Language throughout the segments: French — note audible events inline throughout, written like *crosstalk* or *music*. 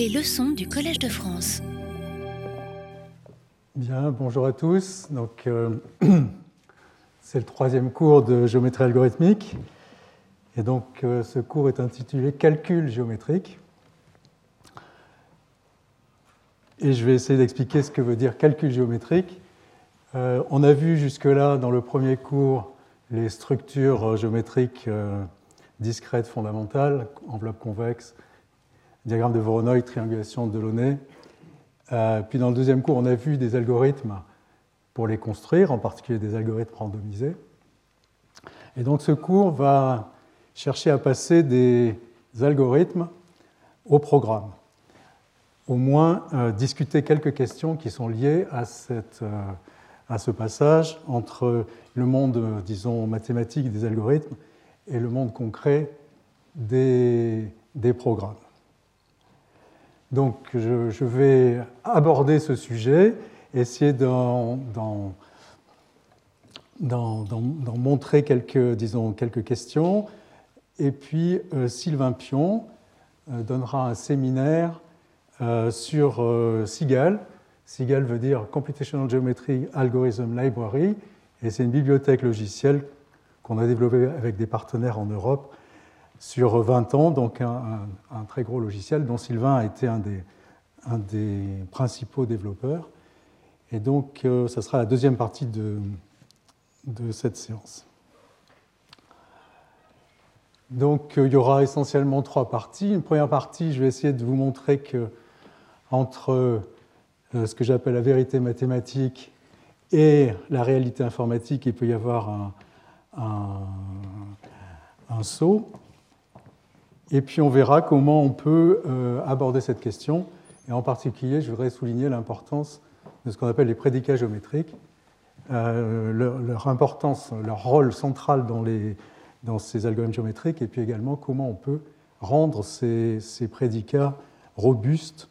Les leçons du Collège de France. Bien, bonjour à tous. Donc, euh, *clears throat* c'est le troisième cours de géométrie algorithmique. Et donc, euh, ce cours est intitulé Calcul géométrique. Et je vais essayer d'expliquer ce que veut dire calcul géométrique. Euh, on a vu jusque-là, dans le premier cours, les structures géométriques discrètes fondamentales, enveloppe convexe, diagramme de Voronoi, triangulation de Delaunay. Euh, puis dans le deuxième cours, on a vu des algorithmes pour les construire, en particulier des algorithmes randomisés. Et donc ce cours va chercher à passer des algorithmes au programme. Au moins euh, discuter quelques questions qui sont liées euh, à ce passage entre le monde, disons, mathématique des algorithmes et le monde concret des programmes. Donc je, vais aborder ce sujet, essayer d'en montrer quelques, disons, quelques questions. Et puis euh, Sylvain Pion euh, donnera un séminaire euh, sur SIGAL. SIGAL veut dire Computational Geometry Algorithm Library, et c'est une bibliothèque logicielle qu'on a développée avec des partenaires en Europe sur 20 ans, donc un, très gros logiciel dont Sylvain a été un des, principaux développeurs. Et donc, euh, ça sera la deuxième partie de, cette séance. Donc, euh, il y aura essentiellement trois parties. Une première partie, je vais essayer de vous montrer que entre euh, ce que j'appelle la vérité mathématique et la réalité informatique, il peut y avoir un saut. Et puis on verra comment on peut euh, aborder cette question. Et en particulier, je voudrais souligner l'importance de ce qu'on appelle les prédicats géométriques, euh, leur, importance, leur rôle central dans, les, dans, ces algorithmes géométriques, et puis également comment on peut rendre ces, ces prédicats robustes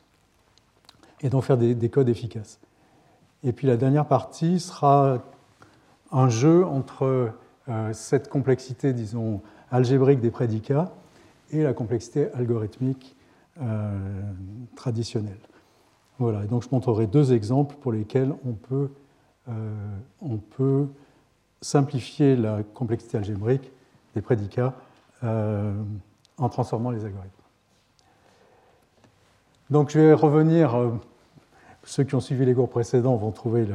et d'en faire des, codes efficaces. Et puis la dernière partie sera un jeu entre euh, cette complexité, disons, algébrique des prédicats et la complexité algorithmique euh, traditionnelle. Voilà, donc je montrerai deux exemples pour lesquels on peut, euh, on peut simplifier la complexité algébrique des prédicats euh, en transformant les algorithmes. Donc je vais revenir, ceux qui ont suivi les cours précédents vont trouver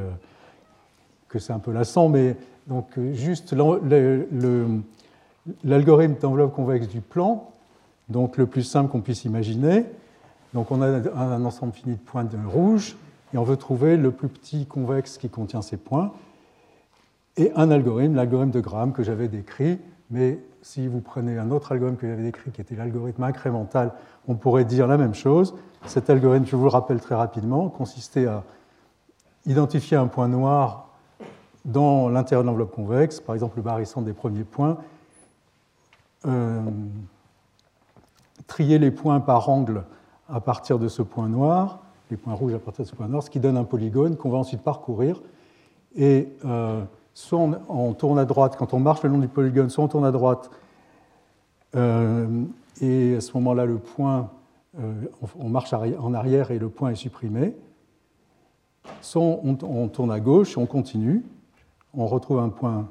que c'est un peu lassant, mais donc juste l'algorithme d'enveloppe convexe du plan, donc le plus simple qu'on puisse imaginer. Donc on a un ensemble fini de points de rouge et on veut trouver le plus petit convexe qui contient ces points. Et un algorithme, l'algorithme de Graham que j'avais décrit, mais si vous prenez un autre algorithme que j'avais décrit qui était l'algorithme incrémental, on pourrait dire la même chose. Cet algorithme, je vous le rappelle très rapidement, consistait à identifier un point noir dans l'intérieur de l'enveloppe convexe, par exemple le barissant des premiers points. Euh, trier les points par angle à partir de ce point noir, les points rouges à partir de ce point noir, ce qui donne un polygone qu'on va ensuite parcourir. Et euh, soit on, tourne à droite, quand on marche le long du polygone, soit on tourne à droite, euh, et à ce moment-là, le point, euh, on, marche en arrière et le point est supprimé. Soit on, on tourne à gauche, on continue, on retrouve un point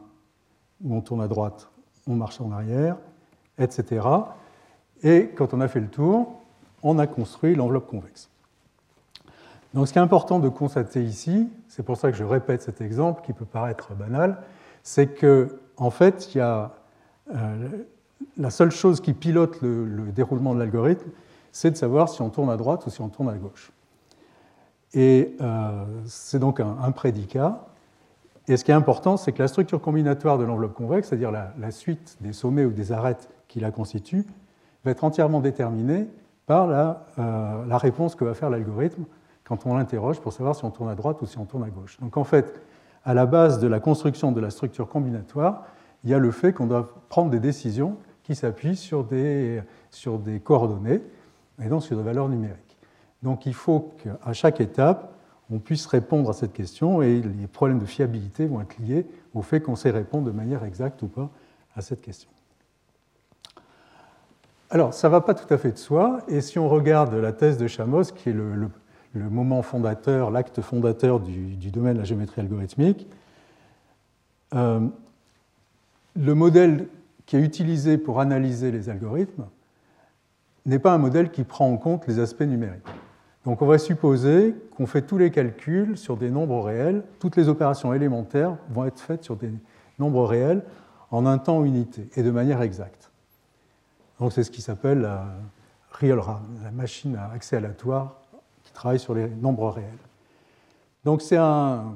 où on tourne à droite, on marche en arrière, etc. Et quand on a fait le tour, on a construit l'enveloppe convexe. Donc ce qui est important de constater ici, c'est pour ça que je répète cet exemple qui peut paraître banal, c'est que en fait, il y a euh, la seule chose qui pilote le, déroulement de l'algorithme, c'est de savoir si on tourne à droite ou si on tourne à gauche. Et euh, c'est donc un, prédicat. Et ce qui est important, c'est que la structure combinatoire de l'enveloppe convexe, c'est-à-dire la, la, suite des sommets ou des arêtes qui la constituent, va être entièrement déterminé par la, euh, la réponse que va faire l'algorithme quand on l'interroge pour savoir si on tourne à droite ou si on tourne à gauche. Donc en fait, à la base de la construction de la structure combinatoire, il y a le fait qu'on doit prendre des décisions qui s'appuient sur des, sur des coordonnées et donc sur des valeurs numériques. Donc il faut qu'à chaque étape, on puisse répondre à cette question et les problèmes de fiabilité vont être liés au fait qu'on sait répondre de manière exacte ou pas à cette question. Alors, ça ne va pas tout à fait de soi, et si on regarde la thèse de Chamos, qui est le, moment fondateur, l'acte fondateur du, domaine de la géométrie algorithmique, euh, le modèle qui est utilisé pour analyser les algorithmes n'est pas un modèle qui prend en compte les aspects numériques. Donc on va supposer qu'on fait tous les calculs sur des nombres réels, toutes les opérations élémentaires vont être faites sur des nombres réels en un temps unité et de manière exacte. Donc c'est ce qui s'appelle la real RAM, la machine à accès aléatoire qui travaille sur les nombres réels. Donc c'est un,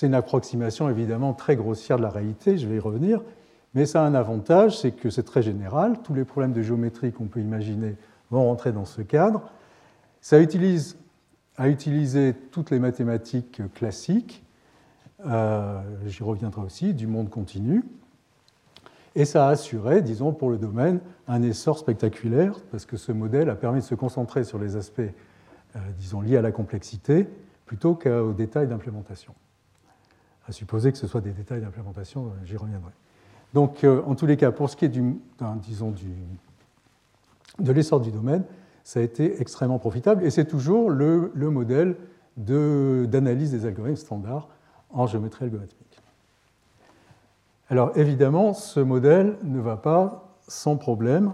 une approximation évidemment très grossière de la réalité, je vais y revenir, mais ça a un avantage, c'est que c'est très général, tous les problèmes de géométrie qu'on peut imaginer vont rentrer dans ce cadre. Ça utilise à utiliser toutes les mathématiques classiques, euh, j'y reviendrai aussi, du monde continu, et ça a assuré, disons, pour le domaine, un essor spectaculaire, parce que ce modèle a permis de se concentrer sur les aspects, euh, disons, liés à la complexité, plutôt qu'aux détails d'implémentation. À supposer que ce soit des détails d'implémentation, euh, j'y reviendrai. Donc, euh, en tous les cas, pour ce qui est du, disons, de l'essor du domaine, ça a été extrêmement profitable et c'est toujours le, le modèle d'analyse des algorithmes standards en géométrie algorithmique. Alors évidemment, ce modèle ne va pas sans problème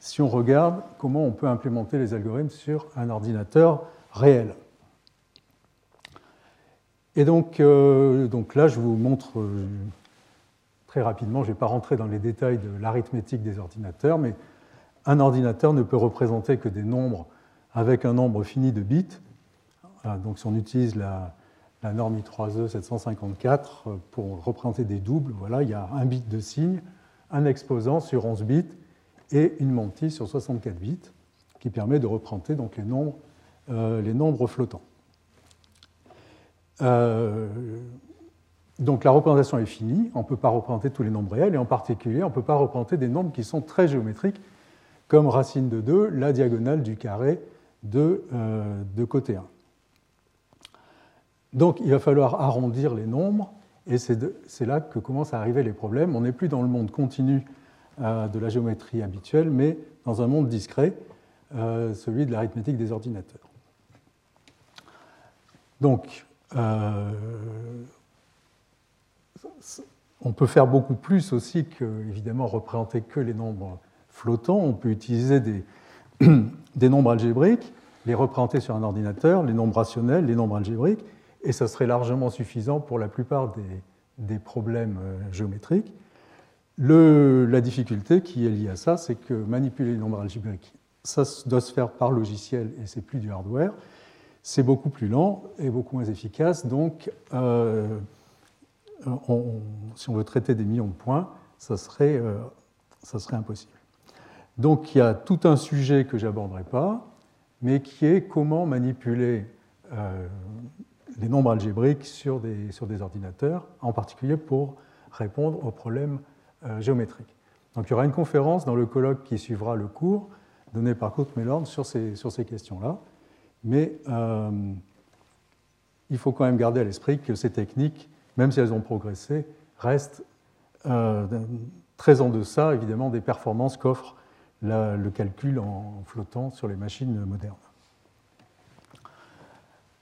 si on regarde comment on peut implémenter les algorithmes sur un ordinateur réel. Et donc, euh, donc là, je vous montre euh, très rapidement, je ne vais pas rentrer dans les détails de l'arithmétique des ordinateurs, mais un ordinateur ne peut représenter que des nombres avec un nombre fini de bits. Donc si on utilise la, norme I3E 754 pour représenter des doubles, voilà, il y a un bit de signe, un exposant sur 11 bits et une mantille sur 64 bits qui permet de représenter donc les nombres, euh, flottants. Euh, donc la représentation est finie, on ne peut pas représenter tous les nombres réels, et en particulier, on ne peut pas représenter des nombres qui sont très géométriques, comme racine de 2, la diagonale du carré de, euh, de côté 1. Donc il va falloir arrondir les nombres, et c'est là que commencent à arriver les problèmes. On n'est plus dans le monde continu euh, de la géométrie habituelle, mais dans un monde discret, euh, celui de l'arithmétique des ordinateurs. Donc, on peut faire beaucoup plus aussi que, évidemment, représenter que les nombres flottants. On peut utiliser des *clears throat* nombres algébriques, les représenter sur un ordinateur, les nombres rationnels, les nombres algébriques, et ça serait largement suffisant pour la plupart des, problèmes euh, géométriques. la difficulté qui est liée à ça, c'est que manipuler les nombres algébriques, ça doit se faire par logiciel et c'est plus du hardware. C'est beaucoup plus lent et beaucoup moins efficace. Donc, euh, si on veut traiter des millions de points, ça serait, euh, ça serait impossible. Donc il y a tout un sujet que j'aborderai pas, mais qui est comment manipuler les nombres algébriques sur des, des ordinateurs, en particulier pour répondre aux problèmes euh, géométriques. Donc il y aura une conférence dans le colloque qui suivra le cours, donné par Kurt Mellorn sur ces, questions-là. Mais il faut quand même garder à l'esprit que ces techniques même si elles ont progressé, restent euh, très en deçà, évidemment, des performances qu'offre le calcul en flottant sur les machines modernes.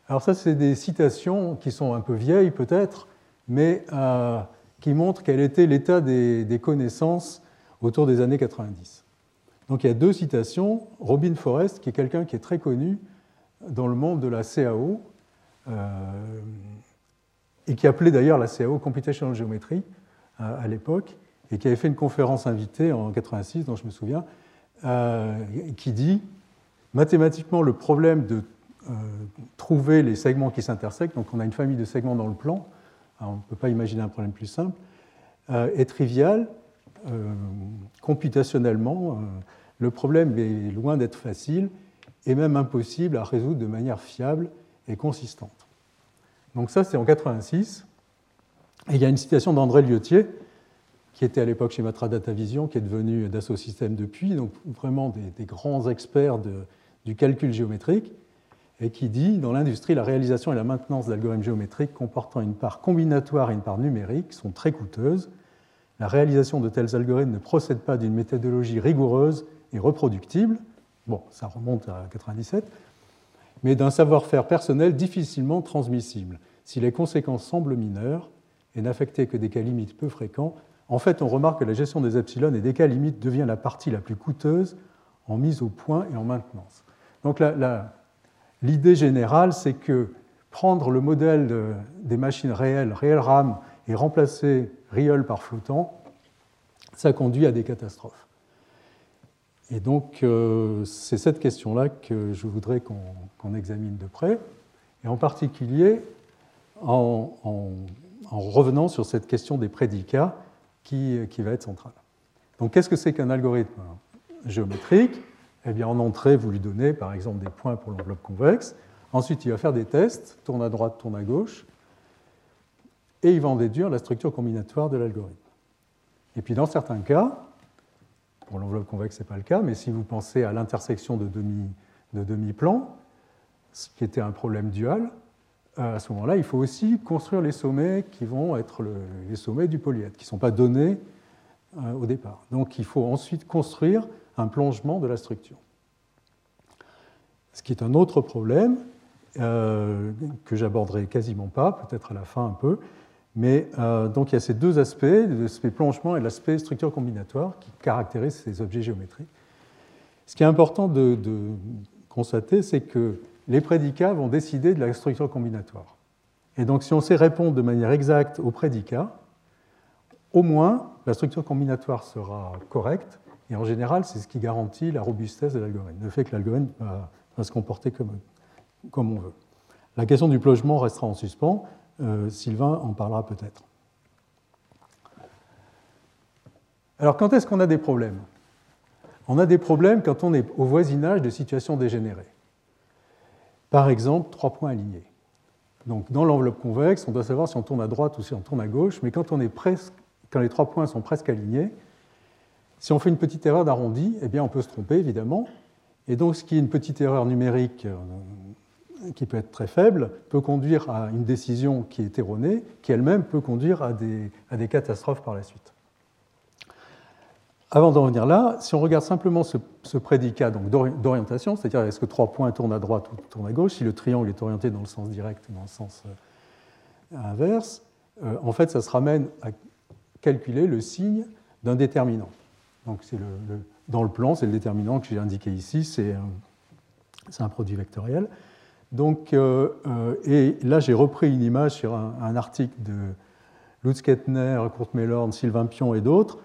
Alors ça, c'est des citations qui sont un peu vieilles peut-être, mais euh, qui montrent quel était l'état des, connaissances autour des années 90. Donc il y a deux citations. Robin Forrest, qui est quelqu'un qui est très connu dans le monde de la CAO, euh, et qui appelait d'ailleurs la CAO Computational Geometry euh, à l'époque, et qui avait fait une conférence invitée en 86, dont je me souviens, qui dit mathématiquement le problème de trouver les segments qui s'intersectent, donc on a une famille de segments dans le plan, on ne peut pas imaginer un problème plus simple, est trivial computationnellement. le problème est loin d'être facile et même impossible à résoudre de manière fiable et consistante. Donc ça, c'est en 86. Et il y a une citation d'André Liotier, qui était à l'époque chez Matra Data Vision, qui est devenu Dassault Systèmes depuis, donc vraiment des, grands experts du calcul géométrique, et qui dit Dans l'industrie, la réalisation et la maintenance d'algorithmes géométriques comportant une part combinatoire et une part numérique sont très coûteuses. La réalisation de tels algorithmes ne procède pas d'une méthodologie rigoureuse et reproductible, bon, ça remonte à 97, mais d'un savoir-faire personnel difficilement transmissible. Si les conséquences semblent mineures et n'affecter que des cas limites peu fréquents, en fait, on remarque que la gestion des epsilon et des cas limites devient la partie la plus coûteuse en mise au point et en maintenance. Donc l'idée générale, c'est que prendre le modèle des machines réelles, réel RAM, et remplacer real par flottant, ça conduit à des catastrophes. Et donc, euh, c'est cette question-là que je voudrais qu'on examine de près, et en particulier en, revenant sur cette question des prédicats qui, qui va être centrale. Donc, qu'est-ce que c'est qu'un algorithme géométrique? Eh bien, en entrée, vous lui donnez par exemple des points pour l'enveloppe convexe. Ensuite, il va faire des tests, tourne à droite, tourne à gauche, et il va en déduire la structure combinatoire de l'algorithme. Et puis, dans certains cas, pour l'enveloppe convexe, ce n'est pas le cas, mais si vous pensez à l'intersection de demi-plans, ce qui était un problème dual, euh, à ce moment-là, il faut aussi construire les sommets qui vont être les sommets du polyèdre, qui ne sont pas donnés euh, au départ. Donc il faut ensuite construire un plongement de la structure. Ce qui est un autre problème euh, que j'aborderai quasiment pas, peut-être à la fin un peu. Mais donc il y a ces deux aspects, l'aspect plongement et l'aspect structure combinatoire, qui caractérisent ces objets géométriques. Ce qui est important de constater, c'est que les prédicats vont décider de la structure combinatoire. Et donc, si on sait répondre de manière exacte aux prédicats, au moins la structure combinatoire sera correcte, et en général, c'est ce qui garantit la robustesse de l'algorithme, le fait que l'algorithme va, se comporter comme, on veut. La question du plongement restera en suspens, euh, Sylvain en parlera peut-être. Alors, quand est-ce qu'on a des problèmes? On a des problèmes quand on est au voisinage de situations dégénérées. Par exemple, trois points alignés. Donc, dans l'enveloppe convexe, on doit savoir si on tourne à droite ou si on tourne à gauche, mais quand, on est presque, quand les trois points sont presque alignés, si on fait une petite erreur d'arrondi, eh bien, on peut se tromper, évidemment. Et donc, ce qui est une petite erreur numérique euh, qui peut être très faible peut conduire à une décision qui est erronée, qui elle-même peut conduire à des, catastrophes par la suite. Avant d'en venir là, si on regarde simplement ce, prédicat d'orientation, c'est-à-dire est-ce que trois points tournent à droite ou tournent à gauche, si le triangle est orienté dans le sens direct ou dans le sens euh, inverse, euh, en fait, ça se ramène à calculer le signe d'un déterminant. Donc, le, dans le plan, c'est le déterminant que j'ai indiqué ici, c'est un, produit vectoriel. Donc, euh, et là, j'ai repris une image sur un, article de Lutz Kettner, Kurt Mellorn, Sylvain Pion et d'autres,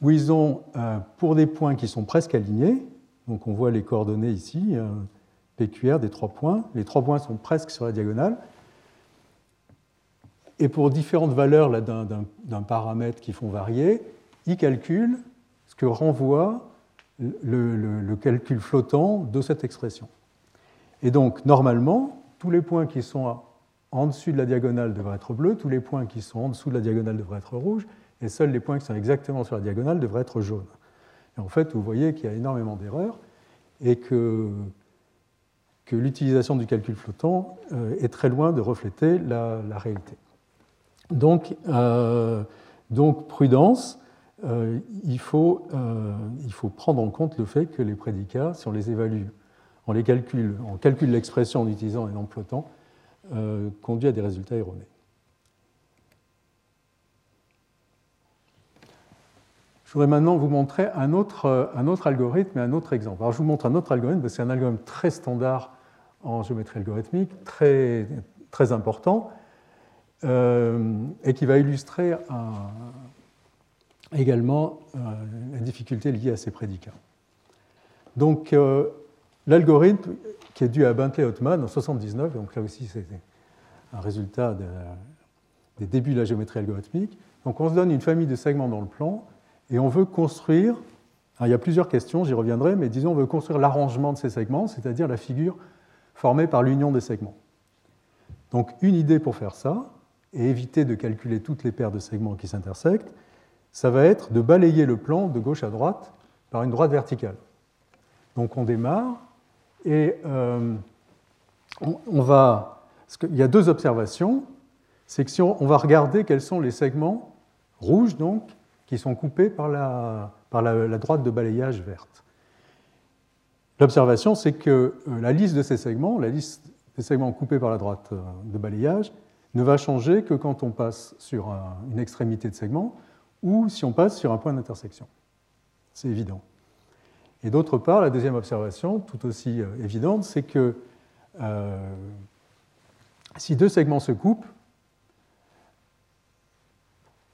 où ils ont, euh, pour des points qui sont presque alignés, donc on voit les coordonnées ici, euh, PQR des trois points, les trois points sont presque sur la diagonale, et pour différentes valeurs d'un paramètre qui font varier, ils calculent que renvoie le, calcul flottant de cette expression. Et donc, normalement, tous les points qui sont en dessus de la diagonale devraient être bleus, tous les points qui sont en dessous de la diagonale devraient être rouges, et seuls les points qui sont exactement sur la diagonale devraient être jaunes. Et en fait, vous voyez qu'il y a énormément d'erreurs et que, que l'utilisation du calcul flottant euh, est très loin de refléter la, réalité. Donc, euh, donc prudence, euh, il, faut, il faut prendre en compte le fait que les prédicats, si on les évalue, on les calcule, on calcule l'expression en utilisant un nom flottant, conduit à des résultats erronés. Je voudrais maintenant vous montrer un autre, euh, un autre algorithme et un autre exemple. Alors, je vous montre un autre algorithme, c'est un algorithme très standard en géométrie algorithmique, très, très important, euh, et qui va illustrer également euh, la difficulté liée à ces prédicats. Donc, l'algorithme qui est dû à Bentley-Ottman en 1979, donc là aussi c'est un résultat des débuts de la géométrie algorithmique. Donc, on se donne une famille de segments dans le plan et on veut construire, il y a plusieurs questions, j'y reviendrai, mais disons on veut construire l'arrangement de ces segments, c'est-à-dire la figure formée par l'union des segments. Donc une idée pour faire ça, et éviter de calculer toutes les paires de segments qui s'intersectent, ça va être de balayer le plan de gauche à droite par une droite verticale. Donc on démarre et euh, on, va. Il y a deux observations. C'est que si on, va regarder quels sont les segments rouges donc qui sont coupés par la, par la, droite de balayage verte. L'observation, c'est que euh, la liste de ces segments, la liste des segments coupés par la droite euh, de balayage, ne va changer que quand on passe sur une extrémité de segment ou si on passe sur un point d'intersection. C'est évident. Et d'autre part, la deuxième observation, tout aussi euh, évidente, c'est que si deux segments se coupent,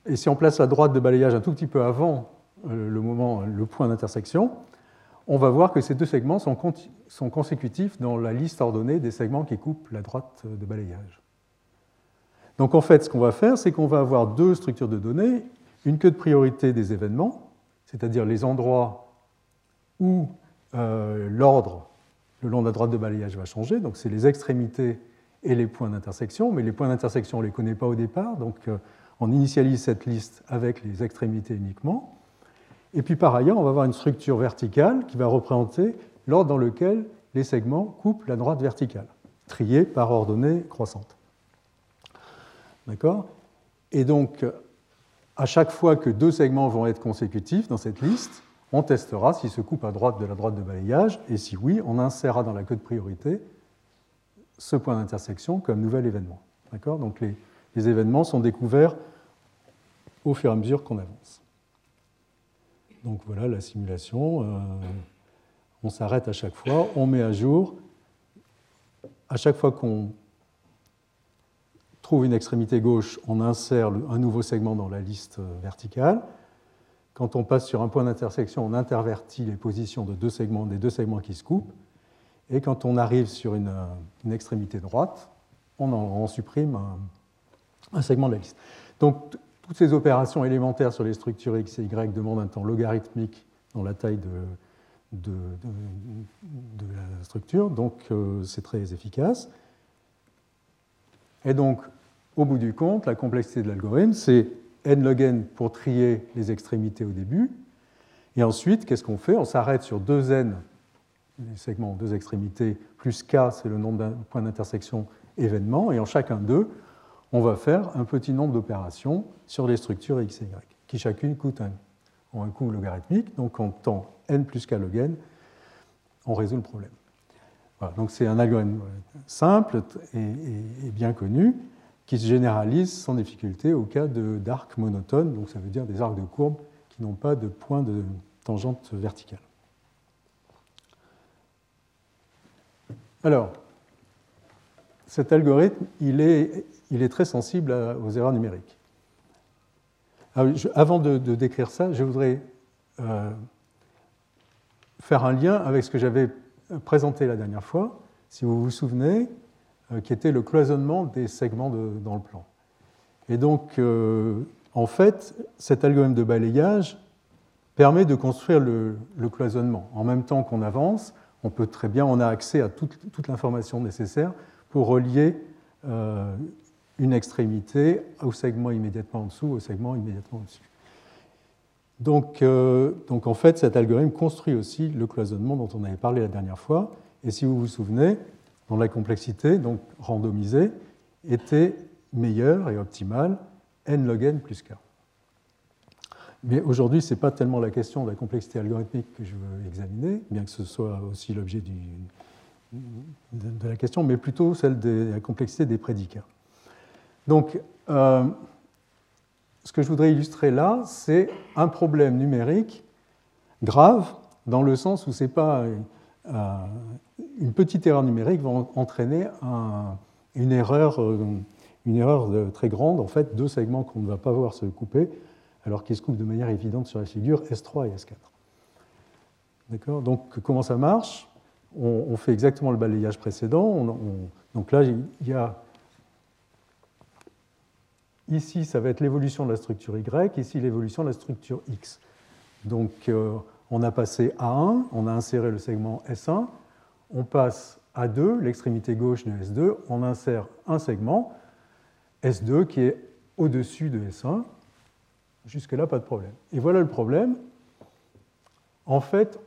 et si on place la droite de balayage un tout petit peu avant le, moment, le point d'intersection, on va voir que ces deux segments sont, consécutifs dans la liste ordonnée des segments qui coupent la droite de balayage. Donc en fait, ce qu'on va faire, c'est qu'on va avoir deux structures de données, une queue de priorité des événements, c'est-à-dire les endroits où euh, l'ordre le long de la droite de balayage va changer, donc c'est les extrémités et les points d'intersection, mais les points d'intersection, on ne les connaît pas au départ, donc euh, on initialise cette liste avec les extrémités uniquement. Et puis par ailleurs, on va avoir une structure verticale qui va représenter l'ordre dans lequel les segments coupent la droite verticale, triée par ordonnée croissante. D'accord? Et donc, à chaque fois que deux segments vont être consécutifs dans cette liste, on testera s'ils se coupent à droite de la droite de balayage, et si oui, on insérera dans la queue de priorité ce point d'intersection comme nouvel événement. D'accord? Donc les, événements sont découverts au fur et à mesure qu'on avance. Donc voilà la simulation. Euh, on s'arrête à chaque fois, on met à jour. À chaque fois qu'on trouve une extrémité gauche, on insère un nouveau segment dans la liste euh, verticale. Quand on passe sur un point d'intersection, on intervertit les positions de segments, des deux segments qui se coupent. Et quand on arrive sur une, euh, extrémité droite, on, en, supprime un, un, segment de la liste. Donc toutes ces opérations élémentaires sur les structures x et y demandent un temps logarithmique dans la taille de, la structure, donc euh, c'est très efficace. Et donc, au bout du compte, la complexité de l'algorithme, c'est n log n pour trier les extrémités au début. Et ensuite, qu'est-ce qu'on fait? On s'arrête sur 2n, les segments deux extrémités, plus k, c'est le nombre d'un point d'intersection événement, et en chacun d'eux, on va faire un petit nombre d'opérations sur les structures x et y, qui chacune coûte un, ont un coût logarithmique. Donc en temps n plus k log n, on résout le problème. donc c'est un algorithme simple et, bien connu qui se généralise sans difficulté au cas d'arcs monotones, donc ça veut dire des arcs de courbe qui n'ont pas de point de tangente verticale. Alors, cet algorithme, il est très sensible aux erreurs numériques. Ah avant de, décrire ça, je voudrais euh, faire un lien avec ce que j'avais présenté la dernière fois, si vous vous souvenez, qui était le cloisonnement des segments dans le plan. Et donc, euh, en fait, cet algorithme de balayage permet de construire le, cloisonnement. En même temps qu'on avance, on peut très bien, on a accès à toute, l'information nécessaire pour relier une extrémité au segment immédiatement en dessous, au segment immédiatement au-dessus. Donc, euh, donc, en fait, cet algorithme construit aussi le cloisonnement dont on avait parlé la dernière fois. Et si vous vous souvenez, dont la complexité, donc randomisée, était meilleure et optimale, n log n plus k. Mais aujourd'hui, ce n'est pas tellement la question de la complexité algorithmique que je veux examiner, bien que ce soit aussi l'objet de la question, mais plutôt celle de la complexité des prédicats. Donc, euh, ce que je voudrais illustrer là, c'est un problème numérique grave, dans le sens où c'est pas euh, une petite erreur numérique va entraîner une erreur, euh, très grande, en fait, deux segments qu'on ne va pas voir se couper, alors qu'ils se coupent de manière évidente sur la figure S3 et S4. D'accord? Donc, comment ça marche? On, fait exactement le balayage précédent. donc là, il y a Ici, ça va être l'évolution de la structure Y, ici l'évolution de la structure X. Donc euh, on a passé A1, on a inséré le segment S1, on passe à 2, l'extrémité gauche de S2, on insère un segment, S2, qui est au-dessus de S1. Jusque-là, pas de problème. Et voilà le problème. En fait,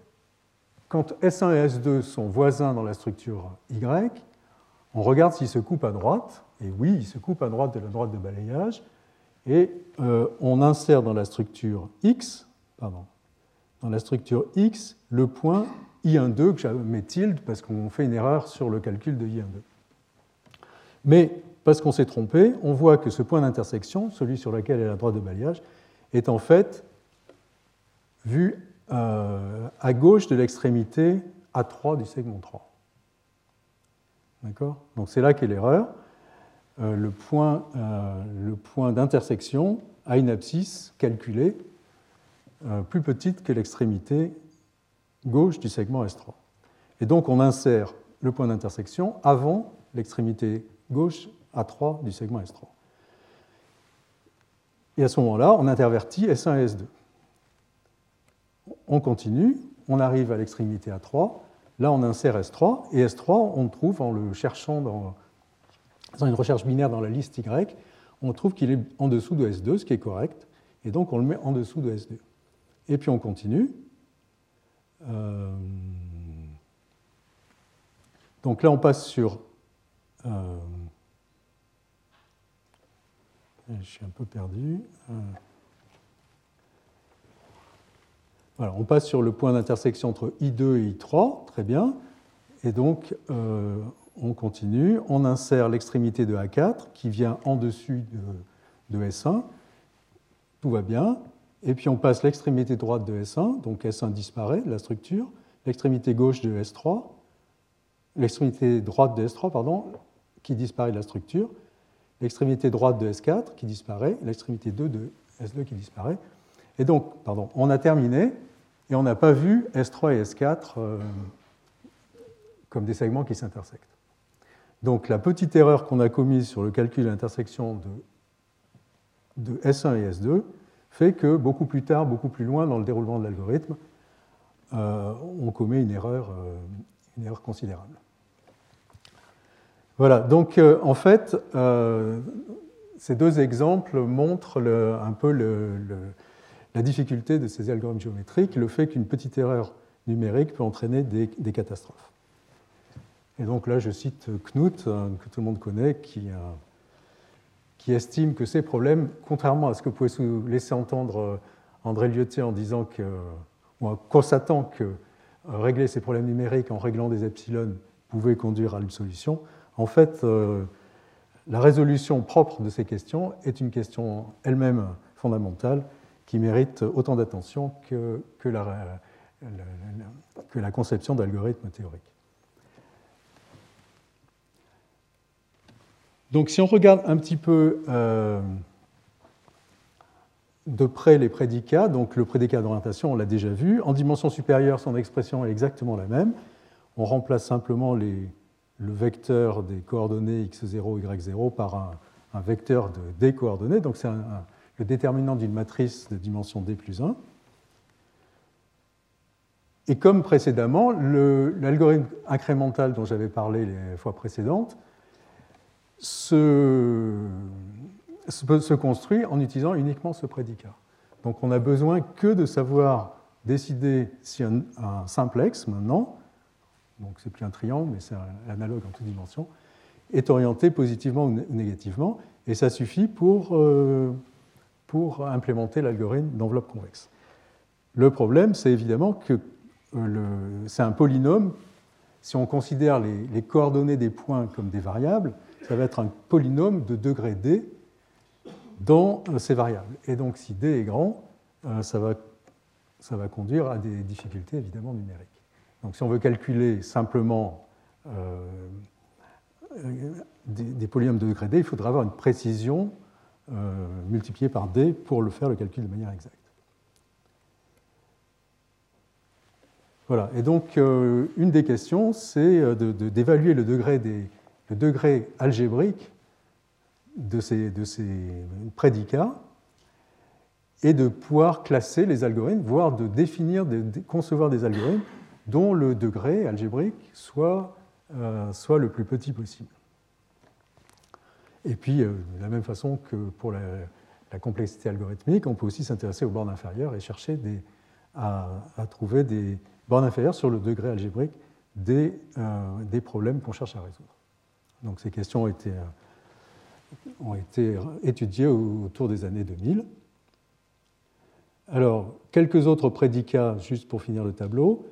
quand S1 et S2 sont voisins dans la structure Y, on regarde s'ils se coupent à droite, et oui, il se coupe à droite de la droite de balayage. Et euh, on insère dans la structure X, pardon, dans la structure X, le point I12 que mets tilde parce qu'on fait une erreur sur le calcul de I12. Mais parce qu'on s'est trompé, on voit que ce point d'intersection, celui sur lequel est la droite de balayage, est en fait vu euh, à gauche de l'extrémité A3 du segment 3. D'accord? Donc c'est là qu'est l'erreur. Euh, le point, euh, le point d'intersection a une abscisse calculée plus petite que l'extrémité gauche du segment S3. Et donc on insère le point d'intersection avant l'extrémité gauche A3 du segment S3. Et à ce moment-là, on intervertit S1 et S2. On continue, on arrive à l'extrémité A3, là on insère S3, et S3, on trouve en le cherchant dans, une recherche binaire dans la liste Y, on trouve qu'il est en dessous de S2, ce qui est correct, et donc on le met en dessous de S2. Et puis on continue. Euh, donc là on passe sur... Euh, je suis un peu perdu. Euh, on passe sur le point d'intersection entre I2 et I3, très bien. Et donc, on continue, on insère l'extrémité de A4 qui vient en dessus de, S1. Tout va bien. Et puis on passe l'extrémité droite de S1, donc S1 disparaît, la structure, l'extrémité gauche de S3, l'extrémité droite de S3, pardon, qui disparaît de la structure, l'extrémité droite de S4 qui disparaît, l'extrémité 2 de S2 qui disparaît. Et donc, pardon, on a terminé et on n'a pas vu S3 et S4 euh, comme des segments qui s'intersectent. Donc la petite erreur qu'on a commise sur le calcul de l'intersection de, S1 et S2 fait que beaucoup plus tard, beaucoup plus loin dans le déroulement de l'algorithme, euh, on commet une erreur, euh, une erreur considérable. Voilà, donc en fait, ces deux exemples montrent un peu la difficulté de ces algorithmes géométriques, le fait qu'une petite erreur numérique peut entraîner des, catastrophes. Et donc là, je cite Knut, euh, que tout le monde connaît, qui, euh, qui estime que ces problèmes, contrairement à ce que pouvait laisser entendre euh, André Lyoté en disant que, ou en constatant que régler ces problèmes numériques en réglant des epsilon pouvait conduire à une solution, en fait, la résolution propre de ces questions est une question elle-même fondamentale qui mérite autant d'attention que, que, la, que, la, conception d'algorithmes théoriques. Donc si on regarde un petit peu euh, de près les prédicats, donc le prédicat d'orientation, on l'a déjà vu, en dimension supérieure, son expression est exactement la même. On remplace simplement le vecteur des coordonnées x0, y0 par un, un vecteur de d coordonnées. Donc c'est le déterminant d'une matrice de dimension d plus 1. Et comme précédemment, l'algorithme incrémental dont j'avais parlé les fois précédentes se, se, construit en utilisant uniquement ce prédicat. Donc on n'a besoin que de savoir décider si un, simplex maintenant, donc c'est plus un triangle, mais c'est un analogue en toute dimension, est orienté positivement ou négativement, et ça suffit pour, euh, pour implémenter l'algorithme d'enveloppe convexe. Le problème, c'est évidemment que euh, c'est un polynôme. Si on considère les, coordonnées des points comme des variables, ça va être un polynôme de degré d dans euh, ces variables. Et donc, si d est grand, euh, ça va, conduire à des difficultés évidemment numériques. Donc, si on veut calculer simplement des, des, polynômes de degré d, il faudra avoir une précision euh, multiplié par d pour le faire le calcul de manière exacte. Voilà, et donc euh, une des questions, c'est euh, d'évaluer le, degré le degré algébrique de ces, prédicats et de pouvoir classer les algorithmes, voire de définir, concevoir des algorithmes dont le degré algébrique soit, soit le plus petit possible. Et puis, euh, de la même façon que pour la, complexité algorithmique, on peut aussi s'intéresser aux bornes inférieures et chercher à, trouver des bornes inférieures sur le degré algébrique des, euh, problèmes qu'on cherche à résoudre. Donc ces questions ont été, euh, ont été étudiées autour des années 2000. Alors, quelques autres prédicats, juste pour finir le tableau.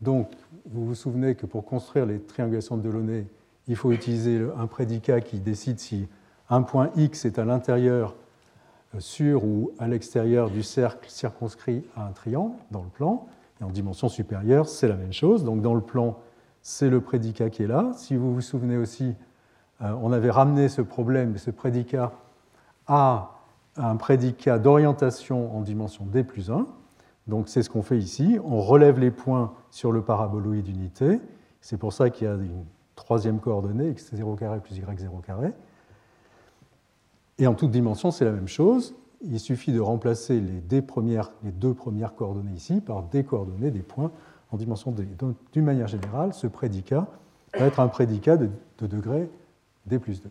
Donc, vous vous souvenez que pour construire les triangulations de Delaunay, il faut utiliser un prédicat qui décide si un point X est à l'intérieur, euh, sur ou à l'extérieur du cercle circonscrit à un triangle dans le plan. Et en dimension supérieure, c'est la même chose. Donc dans le plan, c'est le prédicat qui est là. Si vous vous souvenez aussi, on avait ramené ce problème, ce prédicat, à un prédicat d'orientation en dimension d plus 1. Donc c'est ce qu'on fait ici. On relève les points sur le paraboloïde d'unité. C'est pour ça qu'il y a une troisième coordonnée, x0 plus y0 Et en toute dimension, c'est la même chose. Il suffit de remplacer les, deux premières coordonnées ici par des coordonnées des points en dimension d. Donc, d'une manière générale, ce prédicat va être un prédicat de degré d plus 2.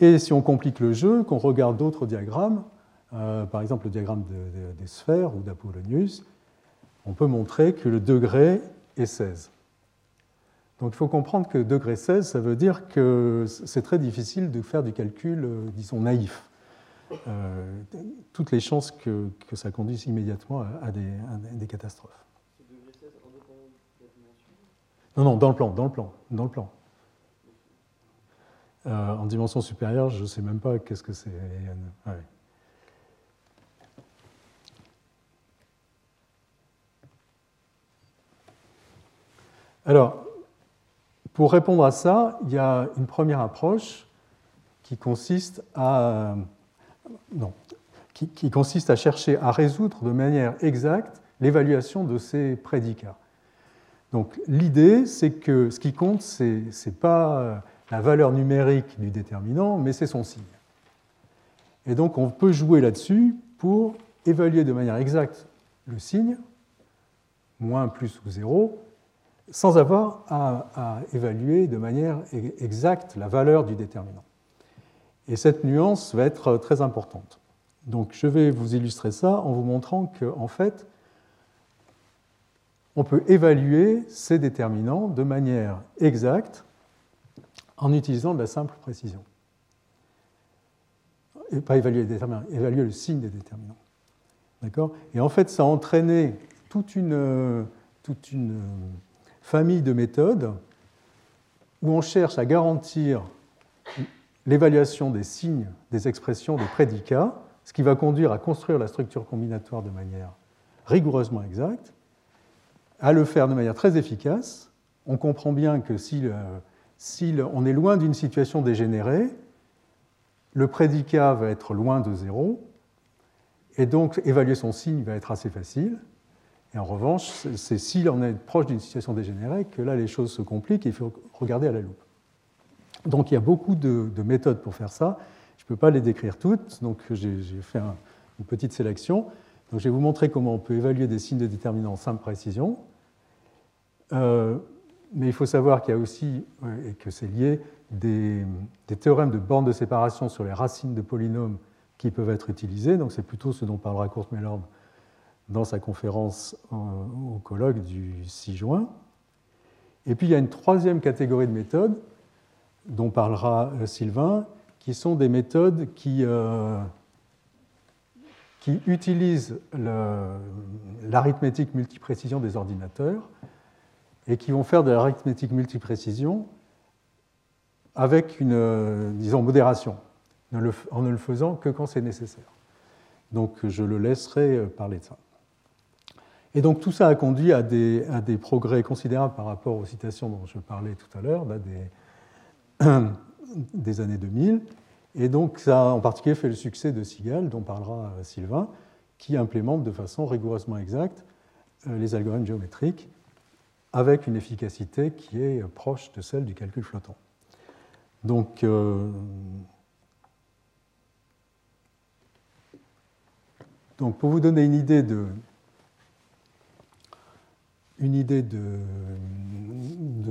Et si on complique le jeu, qu'on regarde d'autres diagrammes, euh, par exemple le diagramme des sphères ou d'Apollonius, on peut montrer que le degré est 16. Donc il faut comprendre que degré 16, ça veut dire que c'est très difficile de faire du calcul, euh, disons, naïf. Euh, toutes les chances que, ça conduise immédiatement à, des, à des, catastrophes. Non, non, dans le plan, dans le plan, dans le plan. Euh, en dimension supérieure, je ne sais même pas qu'est-ce que c'est. Alors, pour répondre à ça, il y a une première approche qui consiste à, non, qui, consiste à chercher à résoudre de manière exacte l'évaluation de ces prédicats. Donc l'idée, c'est que ce qui compte, ce n'est pas la valeur numérique du déterminant, mais c'est son signe. Et donc on peut jouer là-dessus pour évaluer de manière exacte le signe, moins, plus ou zéro, sans avoir à, évaluer de manière e-, exacte la valeur du déterminant. Et cette nuance va être très importante. Donc je vais vous illustrer ça en vous montrant qu'en en fait, on peut évaluer ces déterminants de manière exacte en utilisant de la simple précision. Et pas évaluer les déterminants, évaluer le signe des déterminants. D'accord? Et en fait, ça a entraîné toute une, toute une famille de méthodes où on cherche à garantir l'évaluation des signes, des expressions, des prédicats, ce qui va conduire à construire la structure combinatoire de manière rigoureusement exacte, à le faire de manière très efficace. On comprend bien que si on est loin d'une situation dégénérée, le prédicat va être loin de zéro, et donc évaluer son signe va être assez facile. Et en revanche, c'est si on est proche d'une situation dégénérée que là les choses se compliquent et il faut regarder à la loupe. Donc il y a beaucoup de, méthodes pour faire ça. Je ne peux pas les décrire toutes, donc j'ai fait une petite sélection. Donc je vais vous montrer comment on peut évaluer des signes de déterminants en simple précision. Euh, mais il faut savoir qu'il y a aussi, et que c'est lié, des, théorèmes de bornes de séparation sur les racines de polynômes qui peuvent être utilisés. Donc c'est plutôt ce dont parlera Kurt Mellord dans sa conférence au colloque du 6 juin. Et puis il y a une troisième catégorie de méthodes dont parlera euh, Sylvain, qui sont des méthodes qui, euh, qui utilisent l'arithmétique multiprécision des ordinateurs et qui vont faire de l'arithmétique multiprécision avec une, euh, disons, modération, en ne le faisant que quand c'est nécessaire. Donc je le laisserai euh, parler de ça. Et donc tout ça a conduit à des, progrès considérables par rapport aux citations dont je parlais tout à l'heure, des, *clears throat* des, années 2000. Et donc ça a en particulier fait le succès de Sigal, dont parlera euh, Sylvain, qui implémente de façon rigoureusement exacte les algorithmes géométriques avec une efficacité qui est proche de celle du calcul flottant. Donc, euh, pour vous donner une idée de,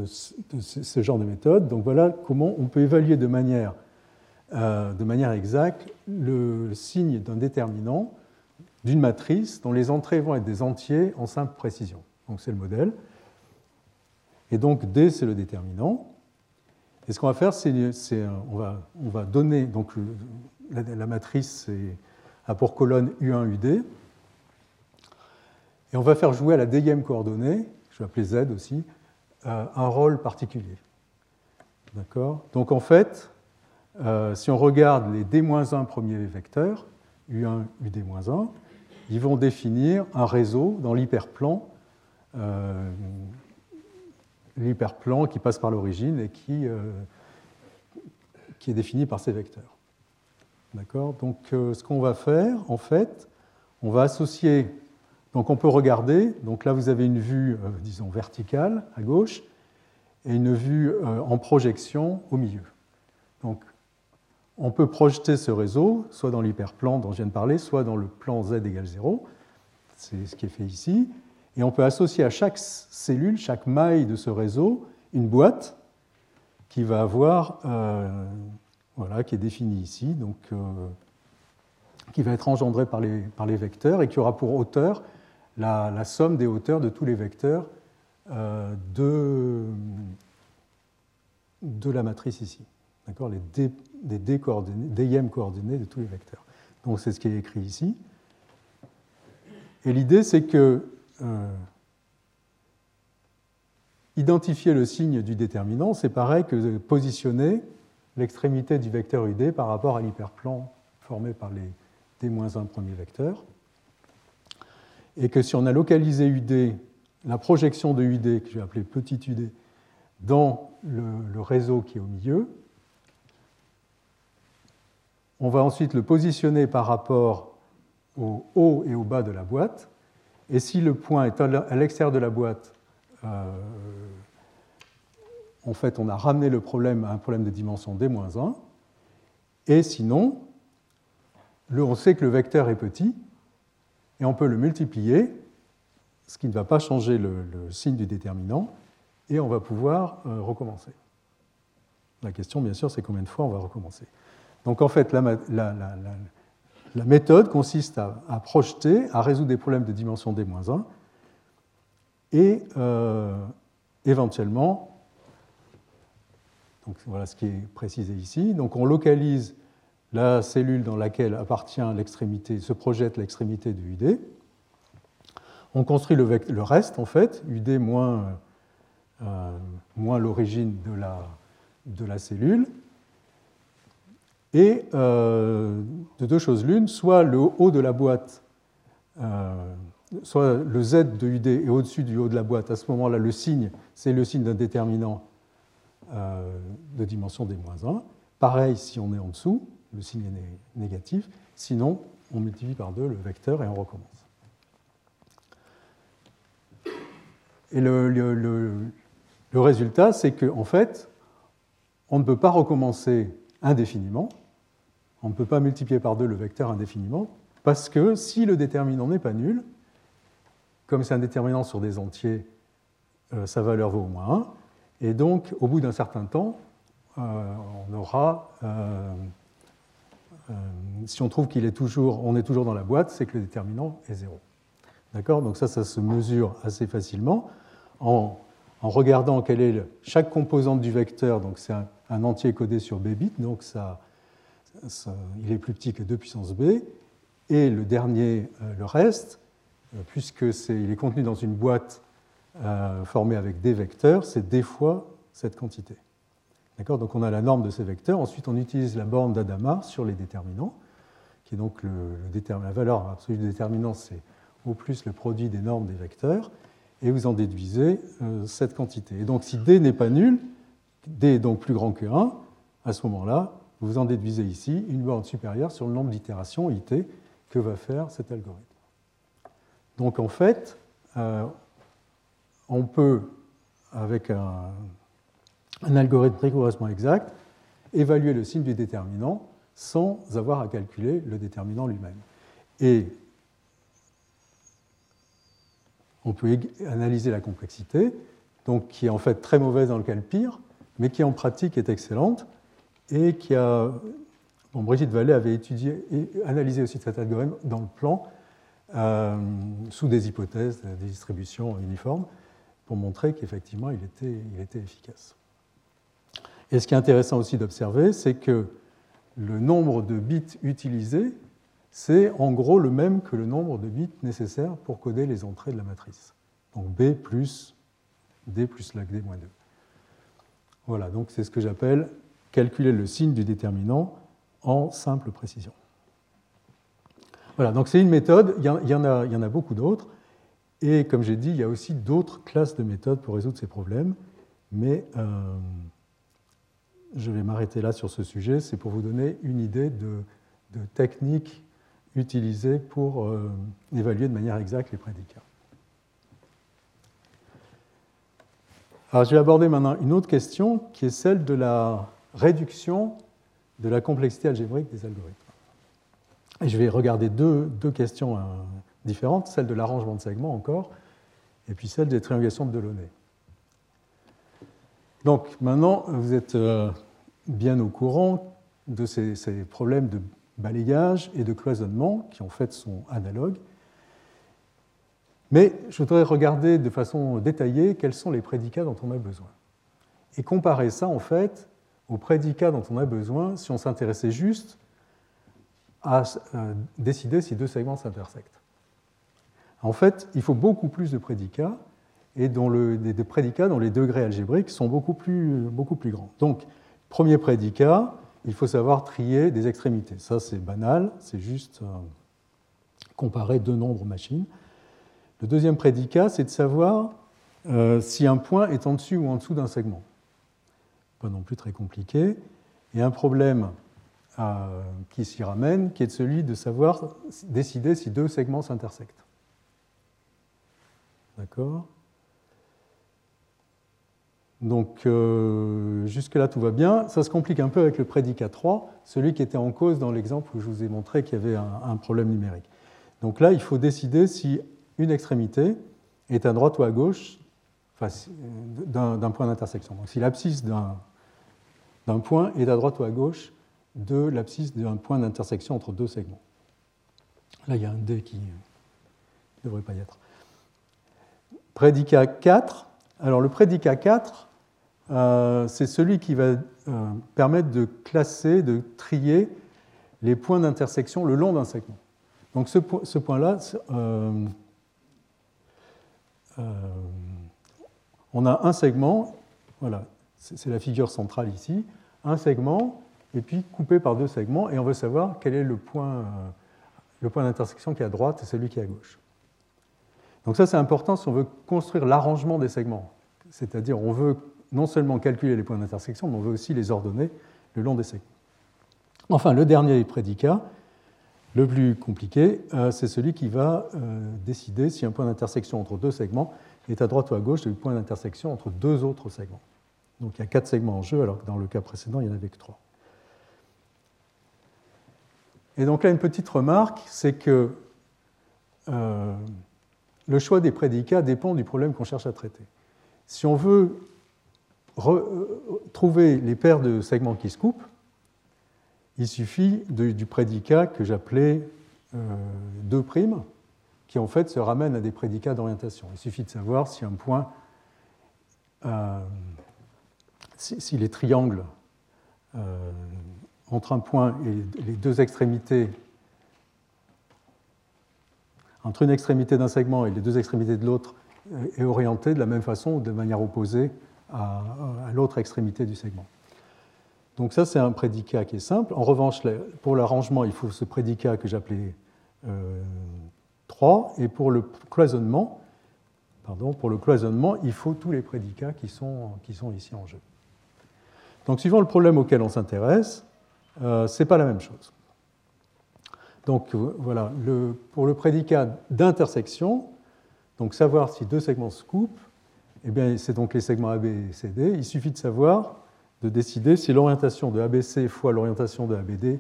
ce genre de méthode, donc voilà comment on peut évaluer de manière, euh, de manière exacte le signe d'un déterminant d'une matrice dont les entrées vont être des entiers en simple précision. Donc c'est le modèle. Et donc D, c'est le déterminant. Et ce qu'on va faire, c'est on va, on va donner, donc la, matrice, a pour colonne U1, UD. Et on va faire jouer à la dixième coordonnée, je vais appeler Z aussi, euh, un rôle particulier. D'accord? Donc en fait, euh, si on regarde les D-1 premiers vecteurs, U1, UD-1, ils vont définir un réseau dans l'hyperplan, euh, l'hyperplan qui passe par l'origine et qui, qui est défini par ces vecteurs. D'accord? Donc ce qu'on va faire, en fait, on va associer donc on peut regarder, donc là vous avez une vue, euh, disons, verticale à gauche et une vue euh, en projection au milieu. Donc on peut projeter ce réseau soit dans l'hyperplan dont je viens de parler, soit dans le plan z égale 0, c'est ce qui est fait ici, et on peut associer à chaque cellule, chaque maille de ce réseau, une boîte qui va avoir, euh, voilà, qui est définie ici, donc qui va être engendrée par les, vecteurs et qui aura pour hauteur la, somme des hauteurs de tous les vecteurs euh, de, la matrice ici. D'accord? Les D, D coordonnées, coordonnées de tous les vecteurs. Donc c'est ce qui est écrit ici. Et l'idée, c'est que identifier le signe du déterminant, c'est pareil que positionner l'extrémité du vecteur UD par rapport à l'hyperplan formé par les D-1 premiers vecteurs et que si on a localisé UD, la projection de UD, que je vais appeler petit UD, dans le, réseau qui est au milieu, on va ensuite le positionner par rapport au haut et au bas de la boîte. Et si le point est à l'extérieur de la boîte, euh, en fait, on a ramené le problème à un problème de dimension D-1. Et sinon, on sait que le vecteur est petit, et on peut le multiplier, ce qui ne va pas changer le, signe du déterminant, et on va pouvoir euh, recommencer. La question, bien sûr, c'est combien de fois on va recommencer. Donc en fait, la, méthode consiste à, projeter, à résoudre des problèmes de dimension D-1, et euh, éventuellement, voilà ce qui est précisé ici, donc on localise la cellule dans laquelle appartient l'extrémité, se projette l'extrémité de UD. On construit le, reste, en fait, UD moins, euh, moins l'origine la, de la, cellule. Et euh, de deux choses l'une, soit le haut de la boîte, euh, soit le Z de UD est au-dessus du haut de la boîte. À ce moment-là, le signe, c'est le signe d'un déterminant de dimension D-1. Pareil si on est en dessous le signe est négatif. Sinon, on multiplie par deux le vecteur et on recommence. Et le, résultat, c'est qu'en en fait, on ne peut pas recommencer indéfiniment. On ne peut pas multiplier par deux le vecteur indéfiniment, parce que si le déterminant n'est pas nul, comme c'est un déterminant sur des entiers, euh, sa valeur vaut au moins 1. Et donc, au bout d'un certain temps, euh, on aura euh, si on trouve qu'il est toujours, on est toujours dans la boîte, c'est que le déterminant est zéro. D'accord? Donc ça, ça se mesure assez facilement en, regardant quelle est chaque composante du vecteur. Donc c'est un, entier codé sur b bits, donc ça, il est plus petit que 2 puissance b. Et le dernier, euh, le reste, euh, puisque est, il est contenu dans une boîte formée avec des vecteurs, c'est d fois cette quantité. Donc on a la norme de ces vecteurs. Ensuite, on utilise la borne d'Adama sur les déterminants, qui est donc la valeur absolue du déterminant, c'est au plus le produit des normes des vecteurs, et vous en déduisez euh, cette quantité. Et donc si d n'est pas nul, d est donc plus grand que 1, à ce moment-là, vous en déduisez ici une borne supérieure sur le nombre d'itérations it que va faire cet algorithme. Donc en fait, euh, on peut, avec un, algorithme rigoureusement exact, évaluer le signe du déterminant sans avoir à calculer le déterminant lui-même. Et on peut analyser la complexité, donc qui est en fait très mauvaise dans le cas le pire, mais qui en pratique est excellente et qui a. Bon, Brigitte Vallée avait étudié et analysé aussi cet algorithme dans le plan euh, sous des hypothèses, des distributions uniformes, pour montrer qu'effectivement il était, il était efficace. Et ce qui est intéressant aussi d'observer, c'est que le nombre de bits utilisés c'est en gros le même que le nombre de bits nécessaires pour coder les entrées de la matrice. Donc B plus D plus lag D moins 2. Voilà, donc c'est ce que j'appelle calculer le signe du déterminant en simple précision. Voilà, donc c'est une méthode, il y, en a, il y en a beaucoup d'autres, et comme j'ai dit, il y a aussi d'autres classes de méthodes pour résoudre ces problèmes, mais euh, je vais m'arrêter là sur ce sujet, c'est pour vous donner une idée de, techniques utilisées pour euh, évaluer de manière exacte les prédicats. Alors je vais aborder maintenant une autre question qui est celle de la réduction de la complexité algébrique des algorithmes. Et je vais regarder deux, questions euh, différentes, celle de l'arrangement de segments encore, et puis celle des triangulations de Delaunay. Donc maintenant, vous êtes euh, bien au courant de ces, problèmes de balayage et de cloisonnement qui en fait sont analogues. Mais je voudrais regarder de façon détaillée quels sont les prédicats dont on a besoin. Et comparer ça en fait aux prédicats dont on a besoin si on s'intéressait juste à euh, décider si deux segments s'intersectent. En fait, il faut beaucoup plus de prédicats et dont prédicats dont les degrés algébriques sont beaucoup plus, beaucoup plus grands. Donc, premier prédicat, il faut savoir trier des extrémités. Ça, c'est banal, c'est juste euh, comparer deux nombres machines. Le deuxième prédicat, c'est de savoir euh, si un point est en dessus ou en dessous d'un segment. Pas non plus très compliqué. Et un problème euh, qui s'y ramène, qui est celui de savoir décider si deux segments s'intersectent. D'accord? Donc euh, jusque-là, tout va bien. Ça se complique un peu avec le prédicat 3, celui qui était en cause dans l'exemple où je vous ai montré qu'il y avait un, problème numérique. Donc là, il faut décider si une extrémité est à droite ou à gauche d'un point d'intersection. Donc si l'abscisse d'un point est à droite ou à gauche de l'abscisse d'un point d'intersection entre deux segments. Là, il y a un D qui ne devrait pas y être. Prédicat 4. Alors le prédicat 4, euh, c'est celui qui va euh, permettre de classer, de trier les points d'intersection le long d'un segment. Donc ce, point-là, euh, on a un segment, voilà, c'est la figure centrale ici, un segment, et puis coupé par deux segments, et on veut savoir quel est le point, le point d'intersection qui est à droite et celui qui est à gauche. Donc ça, c'est important si on veut construire l'arrangement des segments. C'est-à-dire, on veut non seulement calculer les points d'intersection, mais on veut aussi les ordonner le long des segments. Enfin, le dernier prédicat, le plus compliqué, euh, c'est celui qui va euh, décider si un point d'intersection entre deux segments est à droite ou à gauche du point d'intersection entre deux autres segments. Donc il y a quatre segments en jeu, alors que dans le cas précédent, il n'y en avait que trois. Et donc là, une petite remarque, c'est que euh, le choix des prédicats dépend du problème qu'on cherche à traiter. Si on veut euh, trouver les paires de segments qui se coupent, il suffit du prédicat que j'appelais 2', euh, qui en fait se ramène à des prédicats d'orientation. Il suffit de savoir si un point, euh, si, les triangles entre un point et les deux extrémités, entre une extrémité d'un segment et les deux extrémités de l'autre, est orienté de la même façon ou de manière opposée à, l'autre extrémité du segment. Donc ça, c'est un prédicat qui est simple. En revanche, pour l'arrangement, il faut ce prédicat que j'appelais 3. Euh, et pour le cloisonnement, pardon, pour le cloisonnement, il faut tous les prédicats qui sont, qui sont ici en jeu. Donc suivant le problème auquel on s'intéresse, euh, ce n'est pas la même chose. Donc voilà, le, pour le prédicat d'intersection, donc savoir si deux segments se coupent, eh bien, c'est donc les segments AB et CD. Il suffit de savoir, de décider si l'orientation de ABC fois l'orientation de ABD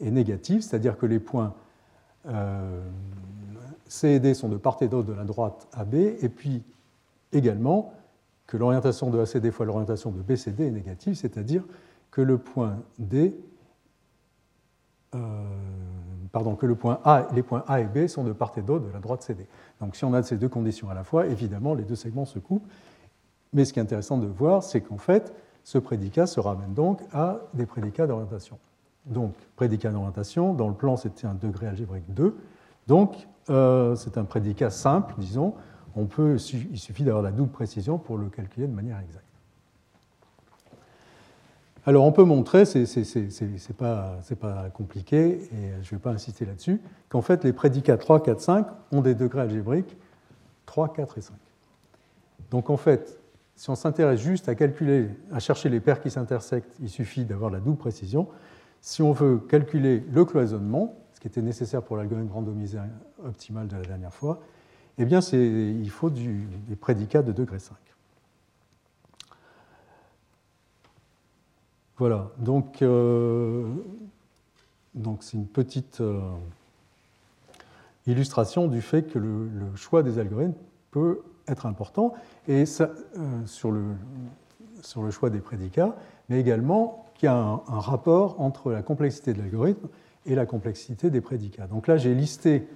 est négative, c'est-à-dire que les points euh, C et D sont de part et d'autre de la droite AB, et puis également que l'orientation de ACD fois l'orientation de BCD est négative, c'est-à-dire que le point D, euh, pardon, que le point A, les points A et B sont de part et d'autre de la droite CD. Donc si on a ces deux conditions à la fois, évidemment, les deux segments se coupent. Mais ce qui est intéressant de voir, c'est qu'en fait, ce prédicat se ramène donc à des prédicats d'orientation. Donc, prédicat d'orientation, dans le plan, c'était un degré algébrique 2. Donc, euh, c'est un prédicat simple, disons. On peut, il suffit d'avoir la double précision pour le calculer de manière exacte. Alors, on peut montrer, c'est pas, pas compliqué, et je ne vais pas insister là-dessus, qu'en fait, les prédicats 3, 4, 5 ont des degrés algébriques 3, 4 et 5. Donc, en fait, si on s'intéresse juste à calculer, à chercher les paires qui s'intersectent, il suffit d'avoir la double précision. Si on veut calculer le cloisonnement, ce qui était nécessaire pour l'algorithme randomisé optimal de la dernière fois, eh bien, il faut des prédicats de degré 5. Voilà, donc euh, donc c'est une petite euh, illustration du fait que le, choix des algorithmes peut être important et euh, sur, le, choix des prédicats, mais également qu'il y a un, rapport entre la complexité de l'algorithme et la complexité des prédicats. Donc là, j'ai listé,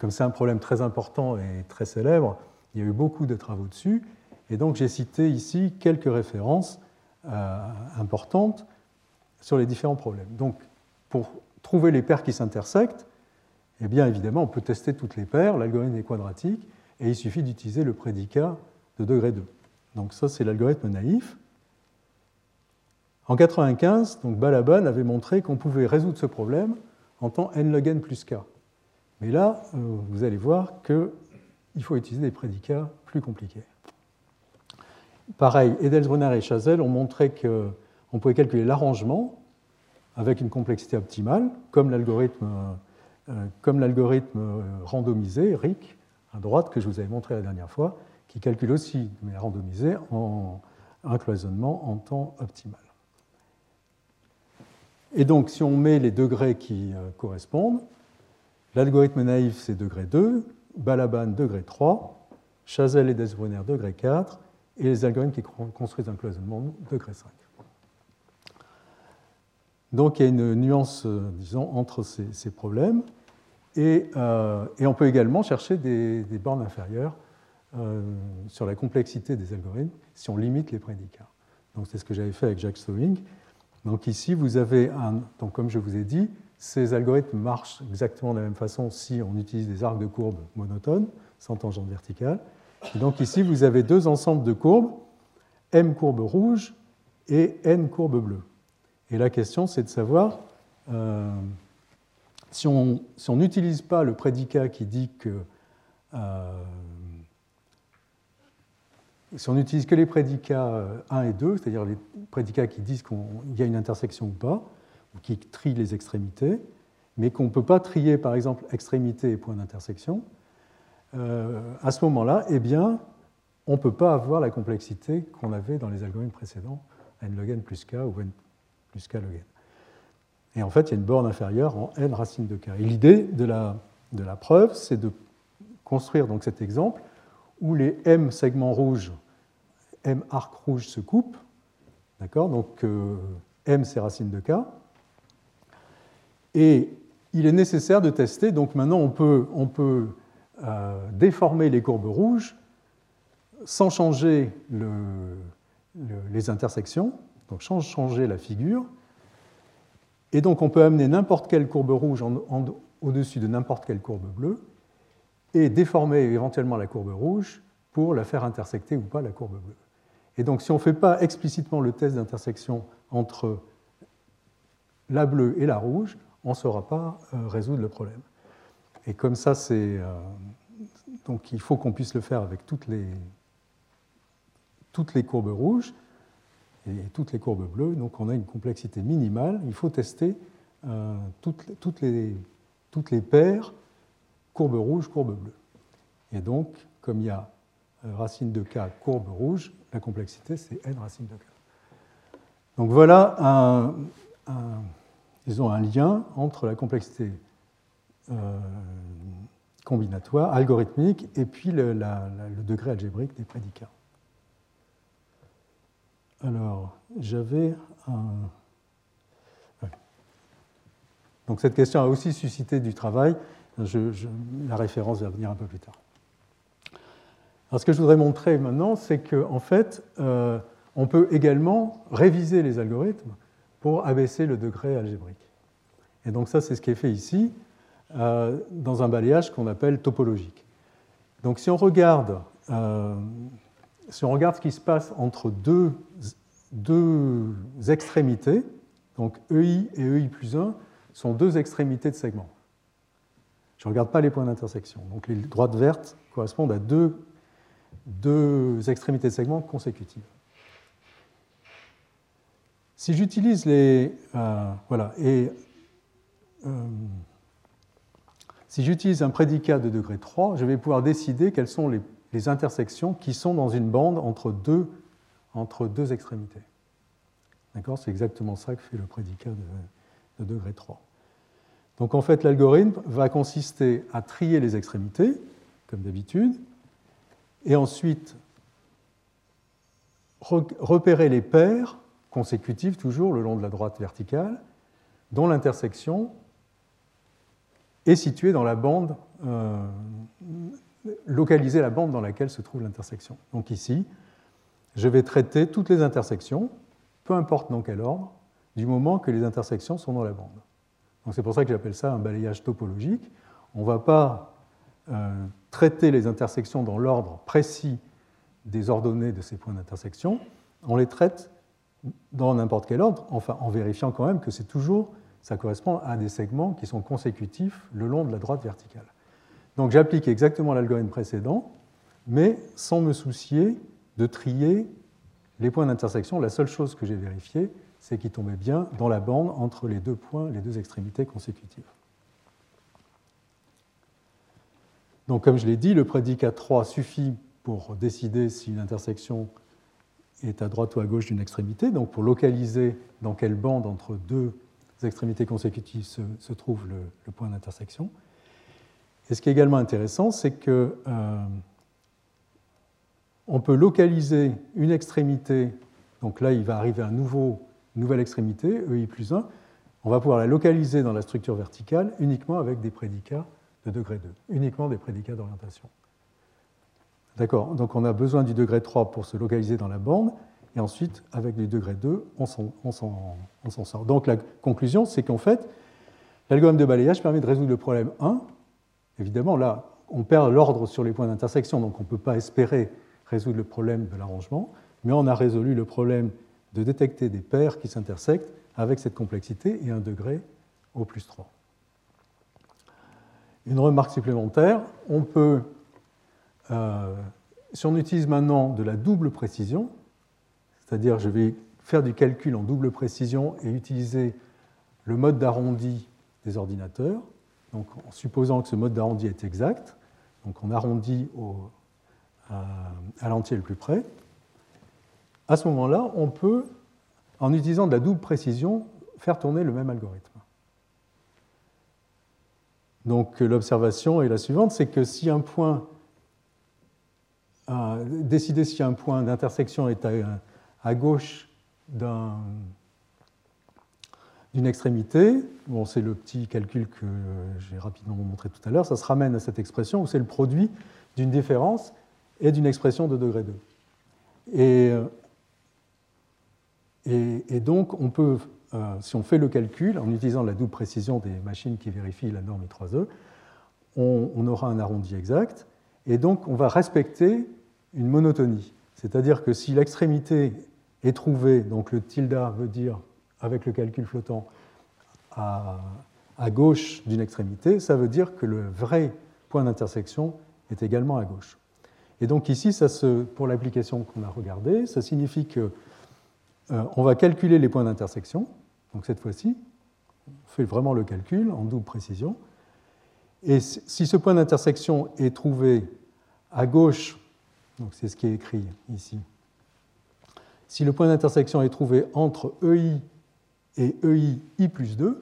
comme c'est un problème très important et très célèbre, il y a eu beaucoup de travaux dessus, et donc j'ai cité ici quelques références euh, importante sur les différents problèmes. Donc, pour trouver les paires qui s'intersectent, eh bien évidemment, on peut tester toutes les paires, l'algorithme est quadratique, et il suffit d'utiliser le prédicat de degré 2. Donc ça, c'est l'algorithme naïf. En 1995, donc Balaban avait montré qu'on pouvait résoudre ce problème en temps n log n plus k. Mais là, euh, vous allez voir qu'il faut utiliser des prédicats plus compliqués. Pareil, Edelsbrunner et Chazelle ont montré qu'on pouvait calculer l'arrangement avec une complexité optimale, comme l'algorithme euh, randomisé, RIC, à droite, que je vous avais montré la dernière fois, qui calcule aussi, mais randomisé, en un cloisonnement en temps optimal. Et donc, si on met les degrés qui euh, correspondent, l'algorithme naïf, c'est degré 2, Balaban, degré 3, Chazelle et Desbrunner, degré 4, et les algorithmes qui construisent un cloisonnement degré 5. Donc il y a une nuance, euh, disons, entre ces, problèmes. Euh, et, on peut également chercher des, bornes inférieures euh, sur la complexité des algorithmes si on limite les prédicats. Donc c'est ce que j'avais fait avec Jack Stowing. Donc ici, vous avez un. Donc comme je vous ai dit, ces algorithmes marchent exactement de la même façon si on utilise des arcs de courbe monotones, sans tangente verticale donc ici, vous avez deux ensembles de courbes, M courbe rouge et N courbe bleue. Et la question, c'est de savoir euh, si on n'utilise pas le prédicat qui dit que. Euh, si on n'utilise que les prédicats 1 et 2, c'est-à-dire les prédicats qui disent qu'il y a une intersection ou pas, qui trient les extrémités, mais qu'on ne peut pas trier, par exemple, extrémité et point d'intersection, euh, à ce moment-là, eh bien, on ne peut pas avoir la complexité qu'on avait dans les algorithmes précédents, n log n plus k ou n plus k log n. Et en fait, il y a une borne inférieure en n racine de k. Et l'idée de la, de la preuve, c'est de construire donc cet exemple où les m segments rouges, m arc rouge se coupent. D'accord? Donc euh, m c'est racine de k. Et il est nécessaire de tester. Donc maintenant, on peut, on peut déformer les courbes rouges sans changer les intersections, donc sans changer la figure. Et donc on peut amener n'importe quelle courbe rouge au-dessus de n'importe quelle courbe bleue et déformer éventuellement la courbe rouge pour la faire intersecter ou pas la courbe bleue. Et donc si on ne fait pas explicitement le test d'intersection entre la bleue et la rouge, on ne saura pas euh, résoudre le problème. Et comme ça. Euh, donc il faut qu'on puisse le faire avec toutes les, courbes rouges et toutes les courbes bleues. Donc on a une complexité minimale. Il faut tester euh, toutes, les, paires courbe rouge, courbe bleue. Et donc, comme il y a racine de k, courbe rouge, la complexité c'est n racine de k. Donc voilà un, disons un lien entre la complexité euh, combinatoire, algorithmique, et puis le, degré algébrique des prédicats. Alors, j'avais un. Donc cette question a aussi suscité du travail. la référence va venir un peu plus tard. Alors ce que je voudrais montrer maintenant, c'est qu'en en fait, euh, on peut également réviser les algorithmes pour abaisser le degré algébrique. Et donc ça, c'est ce qui est fait ici, euh, dans un balayage qu'on appelle topologique. Donc si on regarde, euh, ce qui se passe entre deux, deux extrémités, donc EI et EI plus 1 sont deux extrémités de segments. Je ne regarde pas les points d'intersection. Donc les droites vertes correspondent à deux, deux extrémités de segments consécutives. Si j'utilise les. Euh, voilà. Et. Euh, si j'utilise un prédicat de degré 3, je vais pouvoir décider quelles sont les, intersections qui sont dans une bande entre deux, entre deux extrémités. D'accord? C'est exactement ça que fait le prédicat de, de degré 3. Donc en fait, l'algorithme va consister à trier les extrémités, comme d'habitude, et ensuite repérer les paires consécutives toujours le long de la droite verticale, dont l'intersection est située dans la bande, euh, localiser la bande dans laquelle se trouve l'intersection. Donc ici, je vais traiter toutes les intersections, peu importe dans quel ordre, du moment que les intersections sont dans la bande. Donc c'est pour ça que j'appelle ça un balayage topologique. On ne va pas euh, traiter les intersections dans l'ordre précis des ordonnées de ces points d'intersection, on les traite dans n'importe quel ordre, en vérifiant quand même que c'est toujours, ça correspond à des segments qui sont consécutifs le long de la droite verticale. Donc j'applique exactement l'algorithme précédent, mais sans me soucier de trier les points d'intersection. La seule chose que j'ai vérifiée, c'est qu'ils tombaient bien dans la bande entre les deux points, les deux extrémités consécutives. Donc comme je l'ai dit, le prédicat 3 suffit pour décider si une intersection est à droite ou à gauche d'une extrémité, donc pour localiser dans quelle bande entre deux extrémités consécutives se, trouve le, point d'intersection. Et ce qui est également intéressant, c'est que euh, on peut localiser une extrémité, donc là il va arriver un nouveau, une nouvelle extrémité, EI plus 1, on va pouvoir la localiser dans la structure verticale uniquement avec des prédicats de degré 2, uniquement des prédicats d'orientation. D'accord Donc on a besoin du degré 3 pour se localiser dans la bande, et ensuite, avec le degré 2, on s'en sort. Donc la conclusion, c'est qu'en fait, l'algorithme de balayage permet de résoudre le problème 1. Évidemment, là, on perd l'ordre sur les points d'intersection, donc on ne peut pas espérer résoudre le problème de l'arrangement, mais on a résolu le problème de détecter des paires qui s'intersectent avec cette complexité et un degré au plus 3. Une remarque supplémentaire, on peut euh, si on utilise maintenant de la double précision, c'est-à-dire je vais faire du calcul en double précision et utiliser le mode d'arrondi des ordinateurs, donc en supposant que ce mode d'arrondi est exact, donc on arrondit à, l'entier le plus près, à ce moment-là, on peut, en utilisant de la double précision, faire tourner le même algorithme. Donc l'observation est la suivante, c'est que si un point décider si un point d'intersection est à, gauche d'une extrémité. Bon, c'est le petit calcul que j'ai rapidement montré tout à l'heure. Ça se ramène à cette expression où c'est le produit d'une différence et d'une expression de degré 2. Et, et, donc, on peut, euh, si on fait le calcul en utilisant la double précision des machines qui vérifient la norme I3E, on, on aura un arrondi exact. Et donc, on va respecter une monotonie. C'est-à-dire que si l'extrémité est trouvée, donc le tilde veut dire, avec le calcul flottant, à, gauche d'une extrémité, ça veut dire que le vrai point d'intersection est également à gauche. Et donc ici, ça se, pour l'application qu'on a regardée, ça signifie que euh, on va calculer les points d'intersection. Donc cette fois-ci, on fait vraiment le calcul en double précision. Et si ce point d'intersection est trouvé à gauche donc c'est ce qui est écrit ici. Si le point d'intersection est trouvé entre EI et EI I plus 2,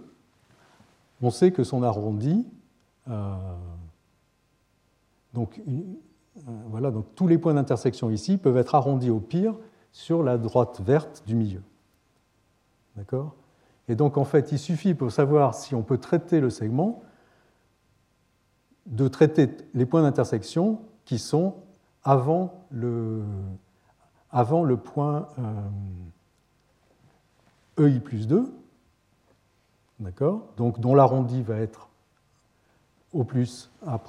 on sait que son arrondi, euh, donc, euh, voilà, donc tous les points d'intersection ici peuvent être arrondis au pire sur la droite verte du milieu. D'accord? Et donc en fait, il suffit pour savoir si on peut traiter le segment de traiter les points d'intersection qui sont avant le, point EI euh, plus 2. d'accord? Donc, dont l'arrondi va être au plus à,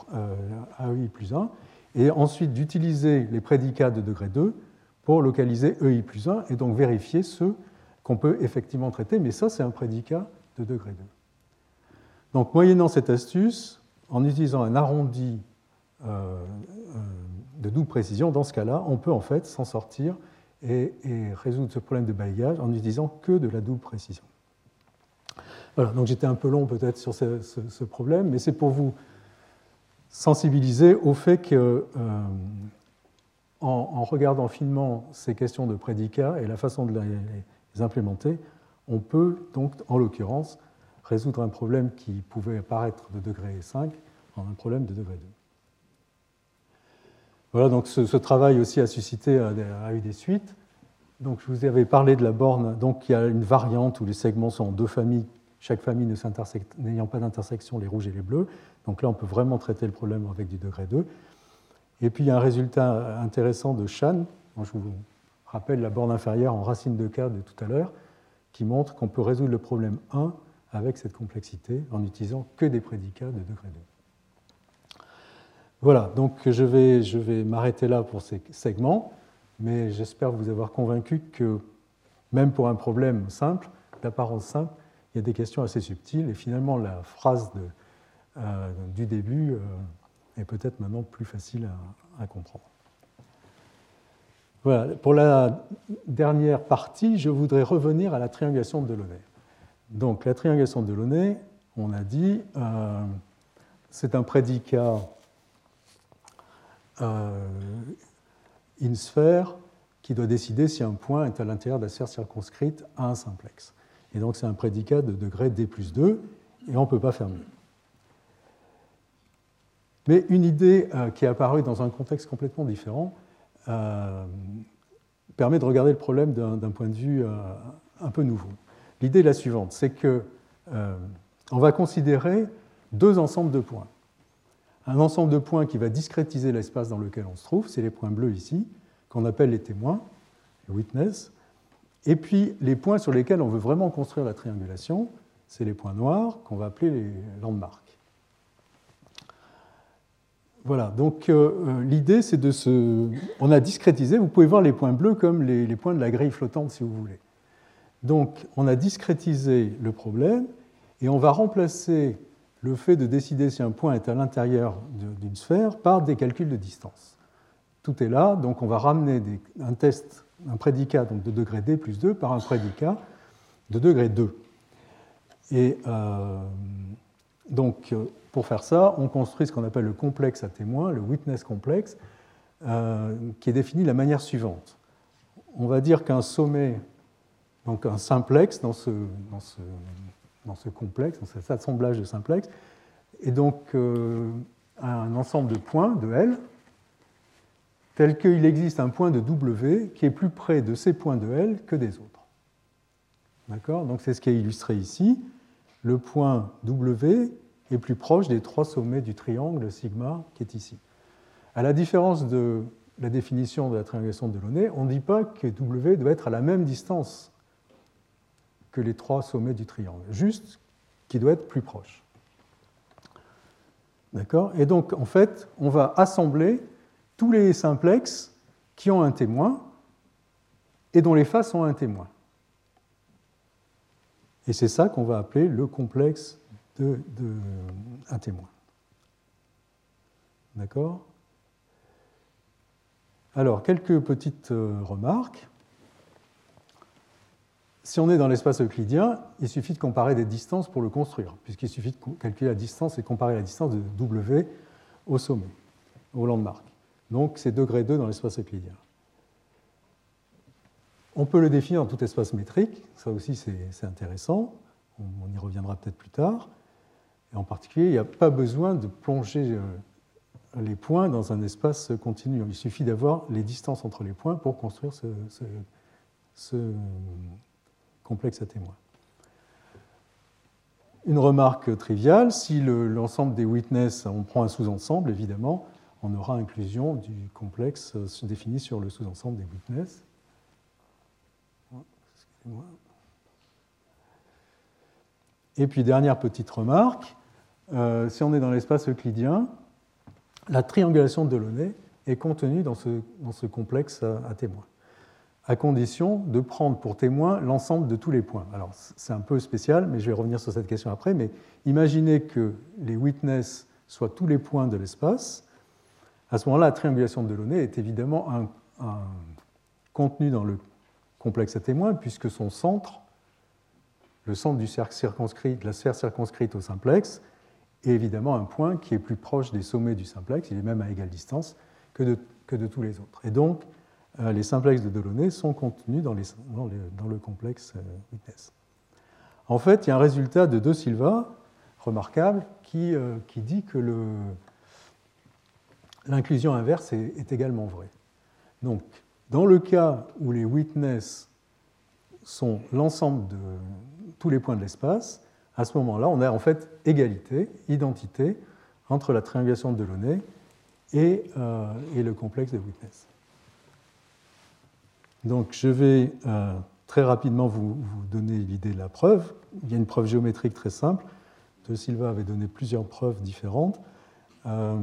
EI plus 1, et ensuite d'utiliser les prédicats de degré 2 pour localiser EI plus 1 et donc vérifier ceux qu'on peut effectivement traiter, mais ça, c'est un prédicat de degré 2. Donc, moyennant cette astuce, en utilisant un arrondi euh, euh, de double précision, dans ce cas-là, on peut en fait s'en sortir et, résoudre ce problème de bailliage en n'utilisant que de la double précision. Voilà, donc j'étais un peu long peut-être sur ce, problème, mais c'est pour vous sensibiliser au fait que, euh, en, regardant finement ces questions de prédicats et la façon de les implémenter, on peut donc, en l'occurrence, résoudre un problème qui pouvait apparaître de degré 5 en un problème de degré 2. Voilà, donc ce, travail aussi a suscité, a, eu des suites. Donc, je vous avais parlé de la borne. Donc, il y a une variante où les segments sont en deux familles, chaque famille n'ayant pas d'intersection, les rouges et les bleus. Donc là, on peut vraiment traiter le problème avec du degré 2. Et puis, il y a un résultat intéressant de Chan. je vous rappelle la borne inférieure en racine de k de tout à l'heure, qui montre qu'on peut résoudre le problème 1 avec cette complexité en n'utilisant que des prédicats de degré 2. Voilà, donc je vais, je vais m'arrêter là pour ces segments, mais j'espère vous avoir convaincu que même pour un problème simple, d'apparence simple, il y a des questions assez subtiles, et finalement la phrase de, euh, du début euh, est peut-être maintenant plus facile à, comprendre. Voilà, pour la dernière partie, je voudrais revenir à la triangulation de Delaunay. Donc la triangulation de Delaunay, on a dit, euh, c'est un prédicat euh, une sphère qui doit décider si un point est à l'intérieur de la sphère circonscrite à un simplex. Et donc c'est un prédicat de degré d plus 2, et on ne peut pas faire mieux. Mais une idée euh, qui est apparue dans un contexte complètement différent euh, permet de regarder le problème d'un point de vue un peu nouveau. L'idée est la suivante, c'est que on va considérer deux ensembles de points un ensemble de points qui va discrétiser l'espace dans lequel on se trouve, c'est les points bleus ici, qu'on appelle les témoins, les witnesses, et puis les points sur lesquels on veut vraiment construire la triangulation, c'est les points noirs qu'on va appeler les landmarks. Voilà, donc euh, euh, l'idée c'est de se... On a discrétisé, vous pouvez voir les points bleus comme les, les points de la grille flottante si vous voulez. Donc on a discrétisé le problème et on va remplacer le fait de décider si un point est à l'intérieur d'une sphère par des calculs de distance. Tout est là, donc on va ramener un test, un prédicat donc de degré D plus 2 par un prédicat de degré 2. Et euh, donc, pour faire ça, on construit ce qu'on appelle le complexe à témoins, le witness complex, euh, qui est défini de la manière suivante. On va dire qu'un sommet, donc un simplex dans ce dans ce complexe, dans cet assemblage de simplex, et donc euh, un ensemble de points, de L, tel qu'il existe un point de W qui est plus près de ces points de L que des autres. D'accord? Donc c'est ce qui est illustré ici. Le point W est plus proche des trois sommets du triangle sigma qui est ici. À la différence de la définition de la triangulation de Delaunay, on ne dit pas que W doit être à la même distance que les trois sommets du triangle, juste qui doit être plus proche. D'accord? Et donc, en fait, on va assembler tous les simplexes qui ont un témoin et dont les faces ont un témoin. Et c'est ça qu'on va appeler le complexe de, un témoin. D'accord? Alors, quelques petites euh, remarques. Si on est dans l'espace euclidien, il suffit de comparer des distances pour le construire, puisqu'il suffit de calculer la distance et comparer la distance de W au sommet, au landmark. Donc c'est degré 2 dans l'espace euclidien. On peut le définir dans tout espace métrique, ça aussi c'est intéressant, on y reviendra peut-être plus tard. Et en particulier, il n'y a pas besoin de plonger euh, les points dans un espace continu. Il suffit d'avoir les distances entre les points pour construire ce, ce complexe à témoins. Une remarque triviale, si l'ensemble des witness, on prend un sous-ensemble, évidemment, on aura inclusion du complexe défini sur le sous-ensemble des witness. Et puis, dernière petite remarque, euh, si on est dans l'espace euclidien, la triangulation de Delaunay est contenue dans ce, dans ce complexe à, témoins, à condition de prendre pour témoin l'ensemble de tous les points. Alors, c'est un peu spécial, mais je vais revenir sur cette question après. Mais imaginez que les witness soient tous les points de l'espace. À ce moment-là, la triangulation de Delaunay est évidemment un, contenu dans le complexe à témoins, puisque son centre, le centre du cercle circonscrit, de la sphère circonscrite au simplex, est évidemment un point qui est plus proche des sommets du simplex, il est même à égale distance que de, que de tous les autres. Et donc, les simplexes de Delaunay sont contenus dans, le complexe euh, witness. En fait, il y a un résultat de De Silva remarquable qui, euh, dit que l'inclusion inverse est, également vraie. Donc, dans le cas où les witness sont l'ensemble de tous les points de l'espace, à ce moment-là, on a en fait égalité, identité entre la triangulation de Delaunay et, euh, et le complexe de witness. Donc je vais euh, très rapidement vous, donner l'idée de la preuve. Il y a une preuve géométrique très simple. De Silva avait donné plusieurs preuves différentes. Euh,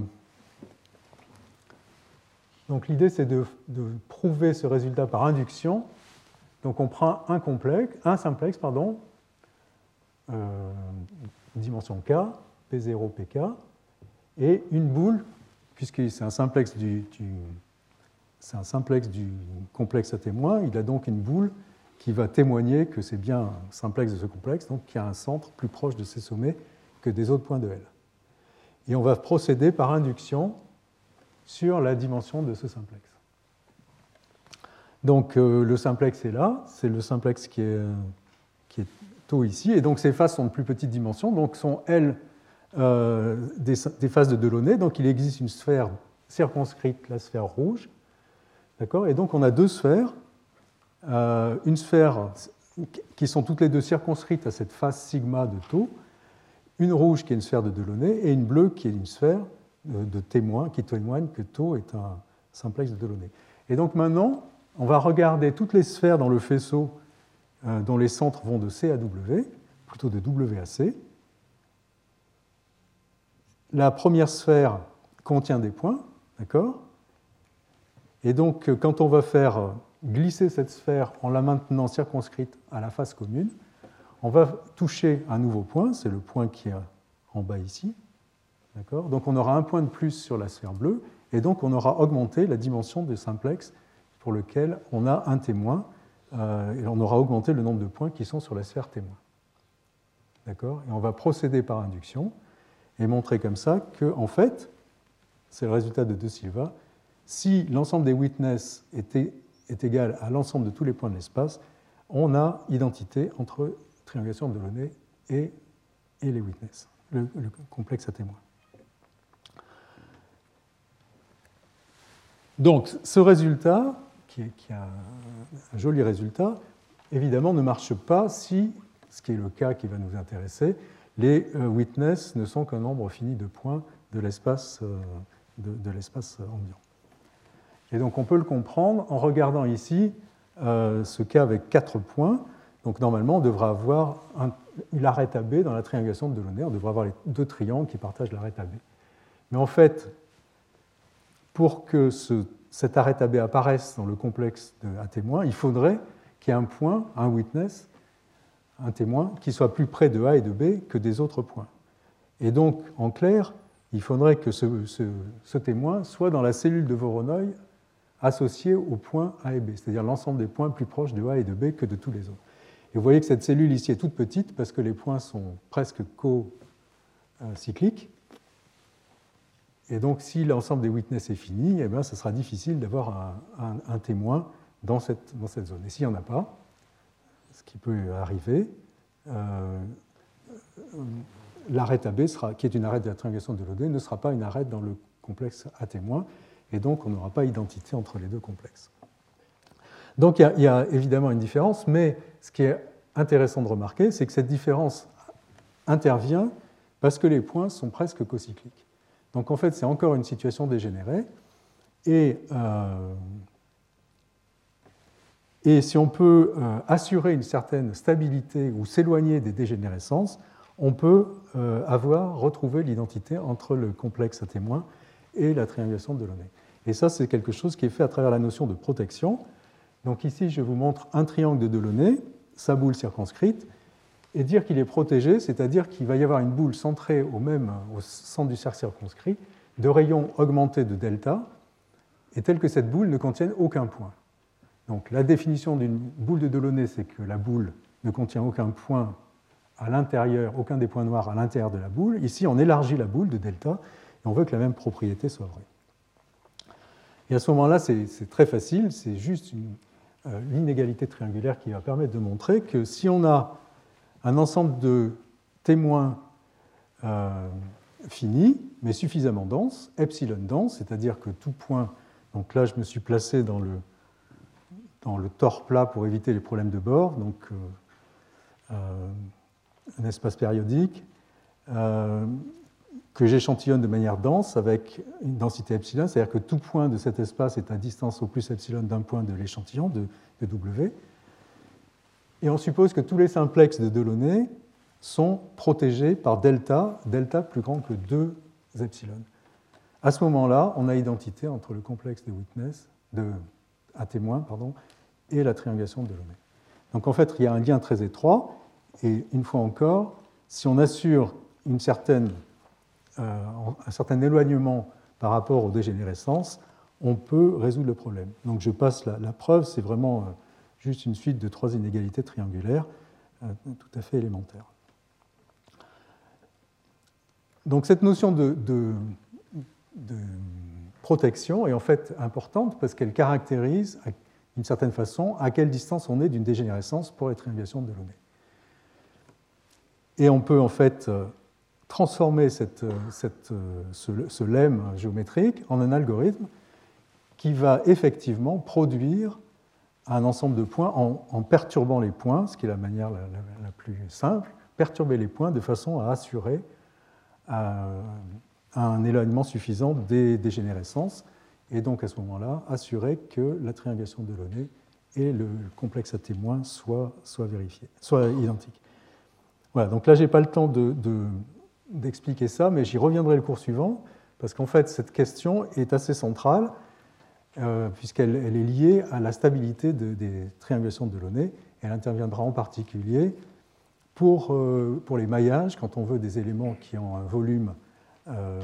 donc l'idée, c'est de, prouver ce résultat par induction. Donc on prend un complexe, un simplex, pardon, euh, dimension k, P0, Pk, et une boule, puisque c'est un simplex du, c'est un simplex du complexe à témoins, il a donc une boule qui va témoigner que c'est bien un simplex de ce complexe, donc qui a un centre plus proche de ses sommets que des autres points de L. Et on va procéder par induction sur la dimension de ce simplex. Donc euh, le simplex est là, c'est le simplex qui est, qui est taux ici, et donc ces faces sont de plus petite dimension, donc sont elles euh, des, faces de Delaunay, donc il existe une sphère circonscrite, la sphère rouge, d'accord, et donc on a deux sphères, euh, une sphère qui sont toutes les deux circonscrites à cette face sigma de taux, une rouge qui est une sphère de Delaunay et une bleue qui est une sphère de témoins qui témoignent que tau est un simplex de Delaunay. Et donc maintenant, on va regarder toutes les sphères dans le faisceau euh, dont les centres vont de C à W, plutôt de W à C. La première sphère contient des points, d'accord? Et donc, euh, quand on va faire glisser cette sphère en la maintenant circonscrite à la face commune, on va toucher un nouveau point, c'est le point qui est en bas ici, donc on aura un point de plus sur la sphère bleue, et donc on aura augmenté la dimension du simplex pour lequel on a un témoin, euh, et on aura augmenté le nombre de points qui sont sur la sphère témoin. D'accord? Et on va procéder par induction et montrer comme ça que, en fait, c'est le résultat de De Silva, si l'ensemble des witness est, égal à l'ensemble de tous les points de l'espace, on a identité entre triangulation de Delaunay et, les witness, le complexe à témoins. Donc ce résultat, qui est, un, joli résultat, évidemment ne marche pas si, ce qui est le cas qui va nous intéresser, les euh, witness ne sont qu'un nombre fini de points de l'espace euh, de, l'espace ambiant. Et donc on peut le comprendre en regardant ici euh, ce cas avec quatre points. Donc normalement on devrait avoir un, l'arête AB dans la triangulation de Delaunay, on devrait avoir les deux triangles qui partagent l'arête AB. Mais en fait, pour que ce, cet arrêt AB apparaisse dans le complexe de, à témoin, il faudrait qu'il y ait un point, un witness, un témoin, qui soit plus près de A et de B que des autres points. Et donc, en clair, il faudrait que ce, témoin soit dans la cellule de Voronoi associée aux points A et B, c'est-à-dire l'ensemble des points plus proches de A et de B que de tous les autres. Et vous voyez que cette cellule ici est toute petite parce que les points sont presque co-cycliques. Et donc, si l'ensemble des witness est fini, eh bien, ce sera difficile d'avoir un, témoin dans cette, dans cette zone. Et s'il n'y en a pas, ce qui peut arriver, euh, l'arrêt AB, sera, qui est une arête de la triangulation de l'OD, ne sera pas une arête dans le complexe à témoin, et donc on n'aura pas identité entre les deux complexes. Donc il y, a, évidemment une différence, mais ce qui est intéressant de remarquer, c'est que cette différence intervient parce que les points sont presque cocycliques. Donc en fait, c'est encore une situation dégénérée. Et, euh, et si on peut euh, assurer une certaine stabilité ou s'éloigner des dégénérescences, on peut euh, avoir retrouvé l'identité entre le complexe à témoins et la triangulation de Delaunay. Et ça, c'est quelque chose qui est fait à travers la notion de protection. Donc ici, je vous montre un triangle de Delaunay, sa boule circonscrite, et dire qu'il est protégé, c'est-à-dire qu'il va y avoir une boule centrée au même au centre du cercle circonscrit, de rayons augmentés de delta, et telle que cette boule ne contienne aucun point. Donc la définition d'une boule de Delaunay, c'est que la boule ne contient aucun point à l'intérieur, aucun des points noirs à l'intérieur de la boule. Ici, on élargit la boule de delta on veut que la même propriété soit vraie. Et à ce moment-là, c'est très facile, c'est juste euh, l'inégalité triangulaire qui va permettre de montrer que si on a un ensemble de témoins euh, finis, mais suffisamment dense, epsilon dense, c'est-à-dire que tout point, donc là je me suis placé dans le, dans le tort plat pour éviter les problèmes de bord, donc euh, euh, un espace périodique, euh, que j'échantillonne de manière dense avec une densité epsilon, c'est-à-dire que tout point de cet espace est à distance au plus epsilon d'un point de l'échantillon, de, W. Et on suppose que tous les simplexes de Delaunay sont protégés par delta, delta plus grand que 2 epsilon. À ce moment-là, on a identité entre le complexe de witness, de, à témoin, pardon, et la triangulation de Delaunay. Donc en fait, il y a un lien très étroit, et une fois encore, si on assure une certaine, un certain éloignement par rapport aux dégénérescences, on peut résoudre le problème. Donc je passe la, preuve, c'est vraiment euh, juste une suite de trois inégalités triangulaires euh, tout à fait élémentaires. Donc cette notion de, protection est en fait importante parce qu'elle caractérise d'une certaine façon à quelle distance on est d'une dégénérescence pour les triangulations de Delaunay. Et on peut en fait euh, transformer euh, euh, ce, ce, lemme géométrique en un algorithme qui va effectivement produire un ensemble de points en, perturbant les points, ce qui est la manière la, plus simple, perturber les points de façon à assurer un éloignement suffisant des dégénérescences et donc à ce moment-là assurer que la triangulation de Delaunay et le complexe à témoins soient, soient vérifiés, soient identiques. Voilà, donc là, je n'ai pas le temps de, ça, mais j'y reviendrai le cours suivant, parce qu'en fait, cette question est assez centrale, euh, puisqu'elle est liée à la stabilité de, des triangulations de Delaunay. Elle interviendra en particulier pour, euh, pour les maillages, quand on veut des éléments qui ont un volume, euh,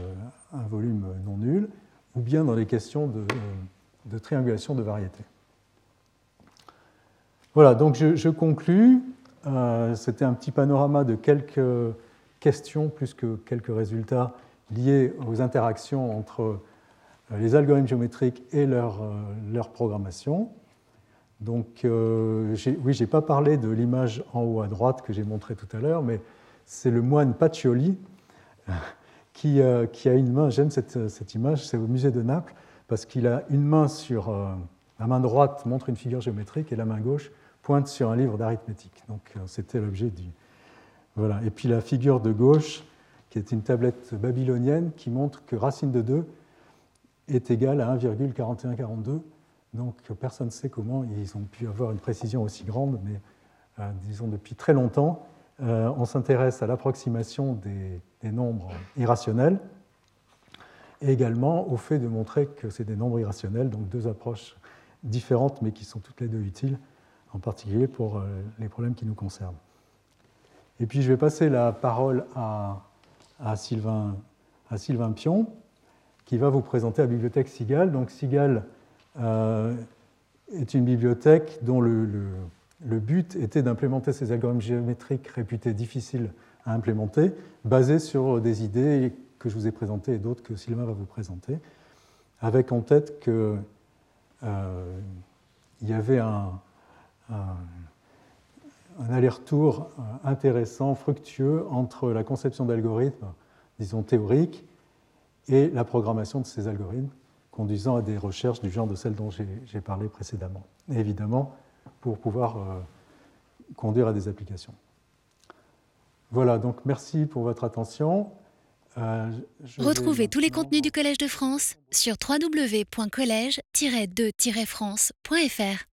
non nul, ou bien dans les questions de, triangulation de variété. Voilà, donc je, je conclus. C'était un petit panorama de quelques questions plus que quelques résultats liés aux interactions entre euh, les algorithmes géométriques et leur, euh, leur programmation. Donc, euh, oui, je n'ai pas parlé de l'image en haut à droite que j'ai montrée tout à l'heure, mais c'est le moine Pacioli *laughs* qui, qui a une main, j'aime cette, cette, image, c'est au musée de Naples, parce qu'il a une main sur, la main droite montre une figure géométrique et la main gauche pointe sur un livre d'arithmétique. Donc c'était l'objet du... Voilà. Et puis la figure de gauche, qui est une tablette babylonienne, qui montre que racine de 2 est égale à 1,4142. Donc personne ne sait comment ils ont pu avoir une précision aussi grande, mais euh, disons depuis très longtemps, euh, on s'intéresse à l'approximation des, nombres irrationnels et également au fait de montrer que c'est des nombres irrationnels, donc deux approches différentes mais qui sont toutes les deux utiles, en particulier pour euh, les problèmes qui nous concernent. Et puis je vais passer la parole à, Sylvain, Pion, qui va vous présenter la bibliothèque Sigal. Donc Sigal euh, est une bibliothèque dont le, but était d'implémenter ces algorithmes géométriques réputés difficiles à implémenter, basés sur des idées que je vous ai présentées et d'autres que Sylvain va vous présenter, avec en tête qu'il euh, y avait un, un aller-retour intéressant, fructueux entre la conception d'algorithmes, disons théoriques, et la programmation de ces algorithmes, conduisant à des recherches du genre de celles dont j'ai parlé précédemment. Et évidemment, pour pouvoir euh, conduire à des applications. Voilà, donc merci pour votre attention. Euh, Retrouvez tous les contenus du Collège de France sur www.colège-2-france.fr.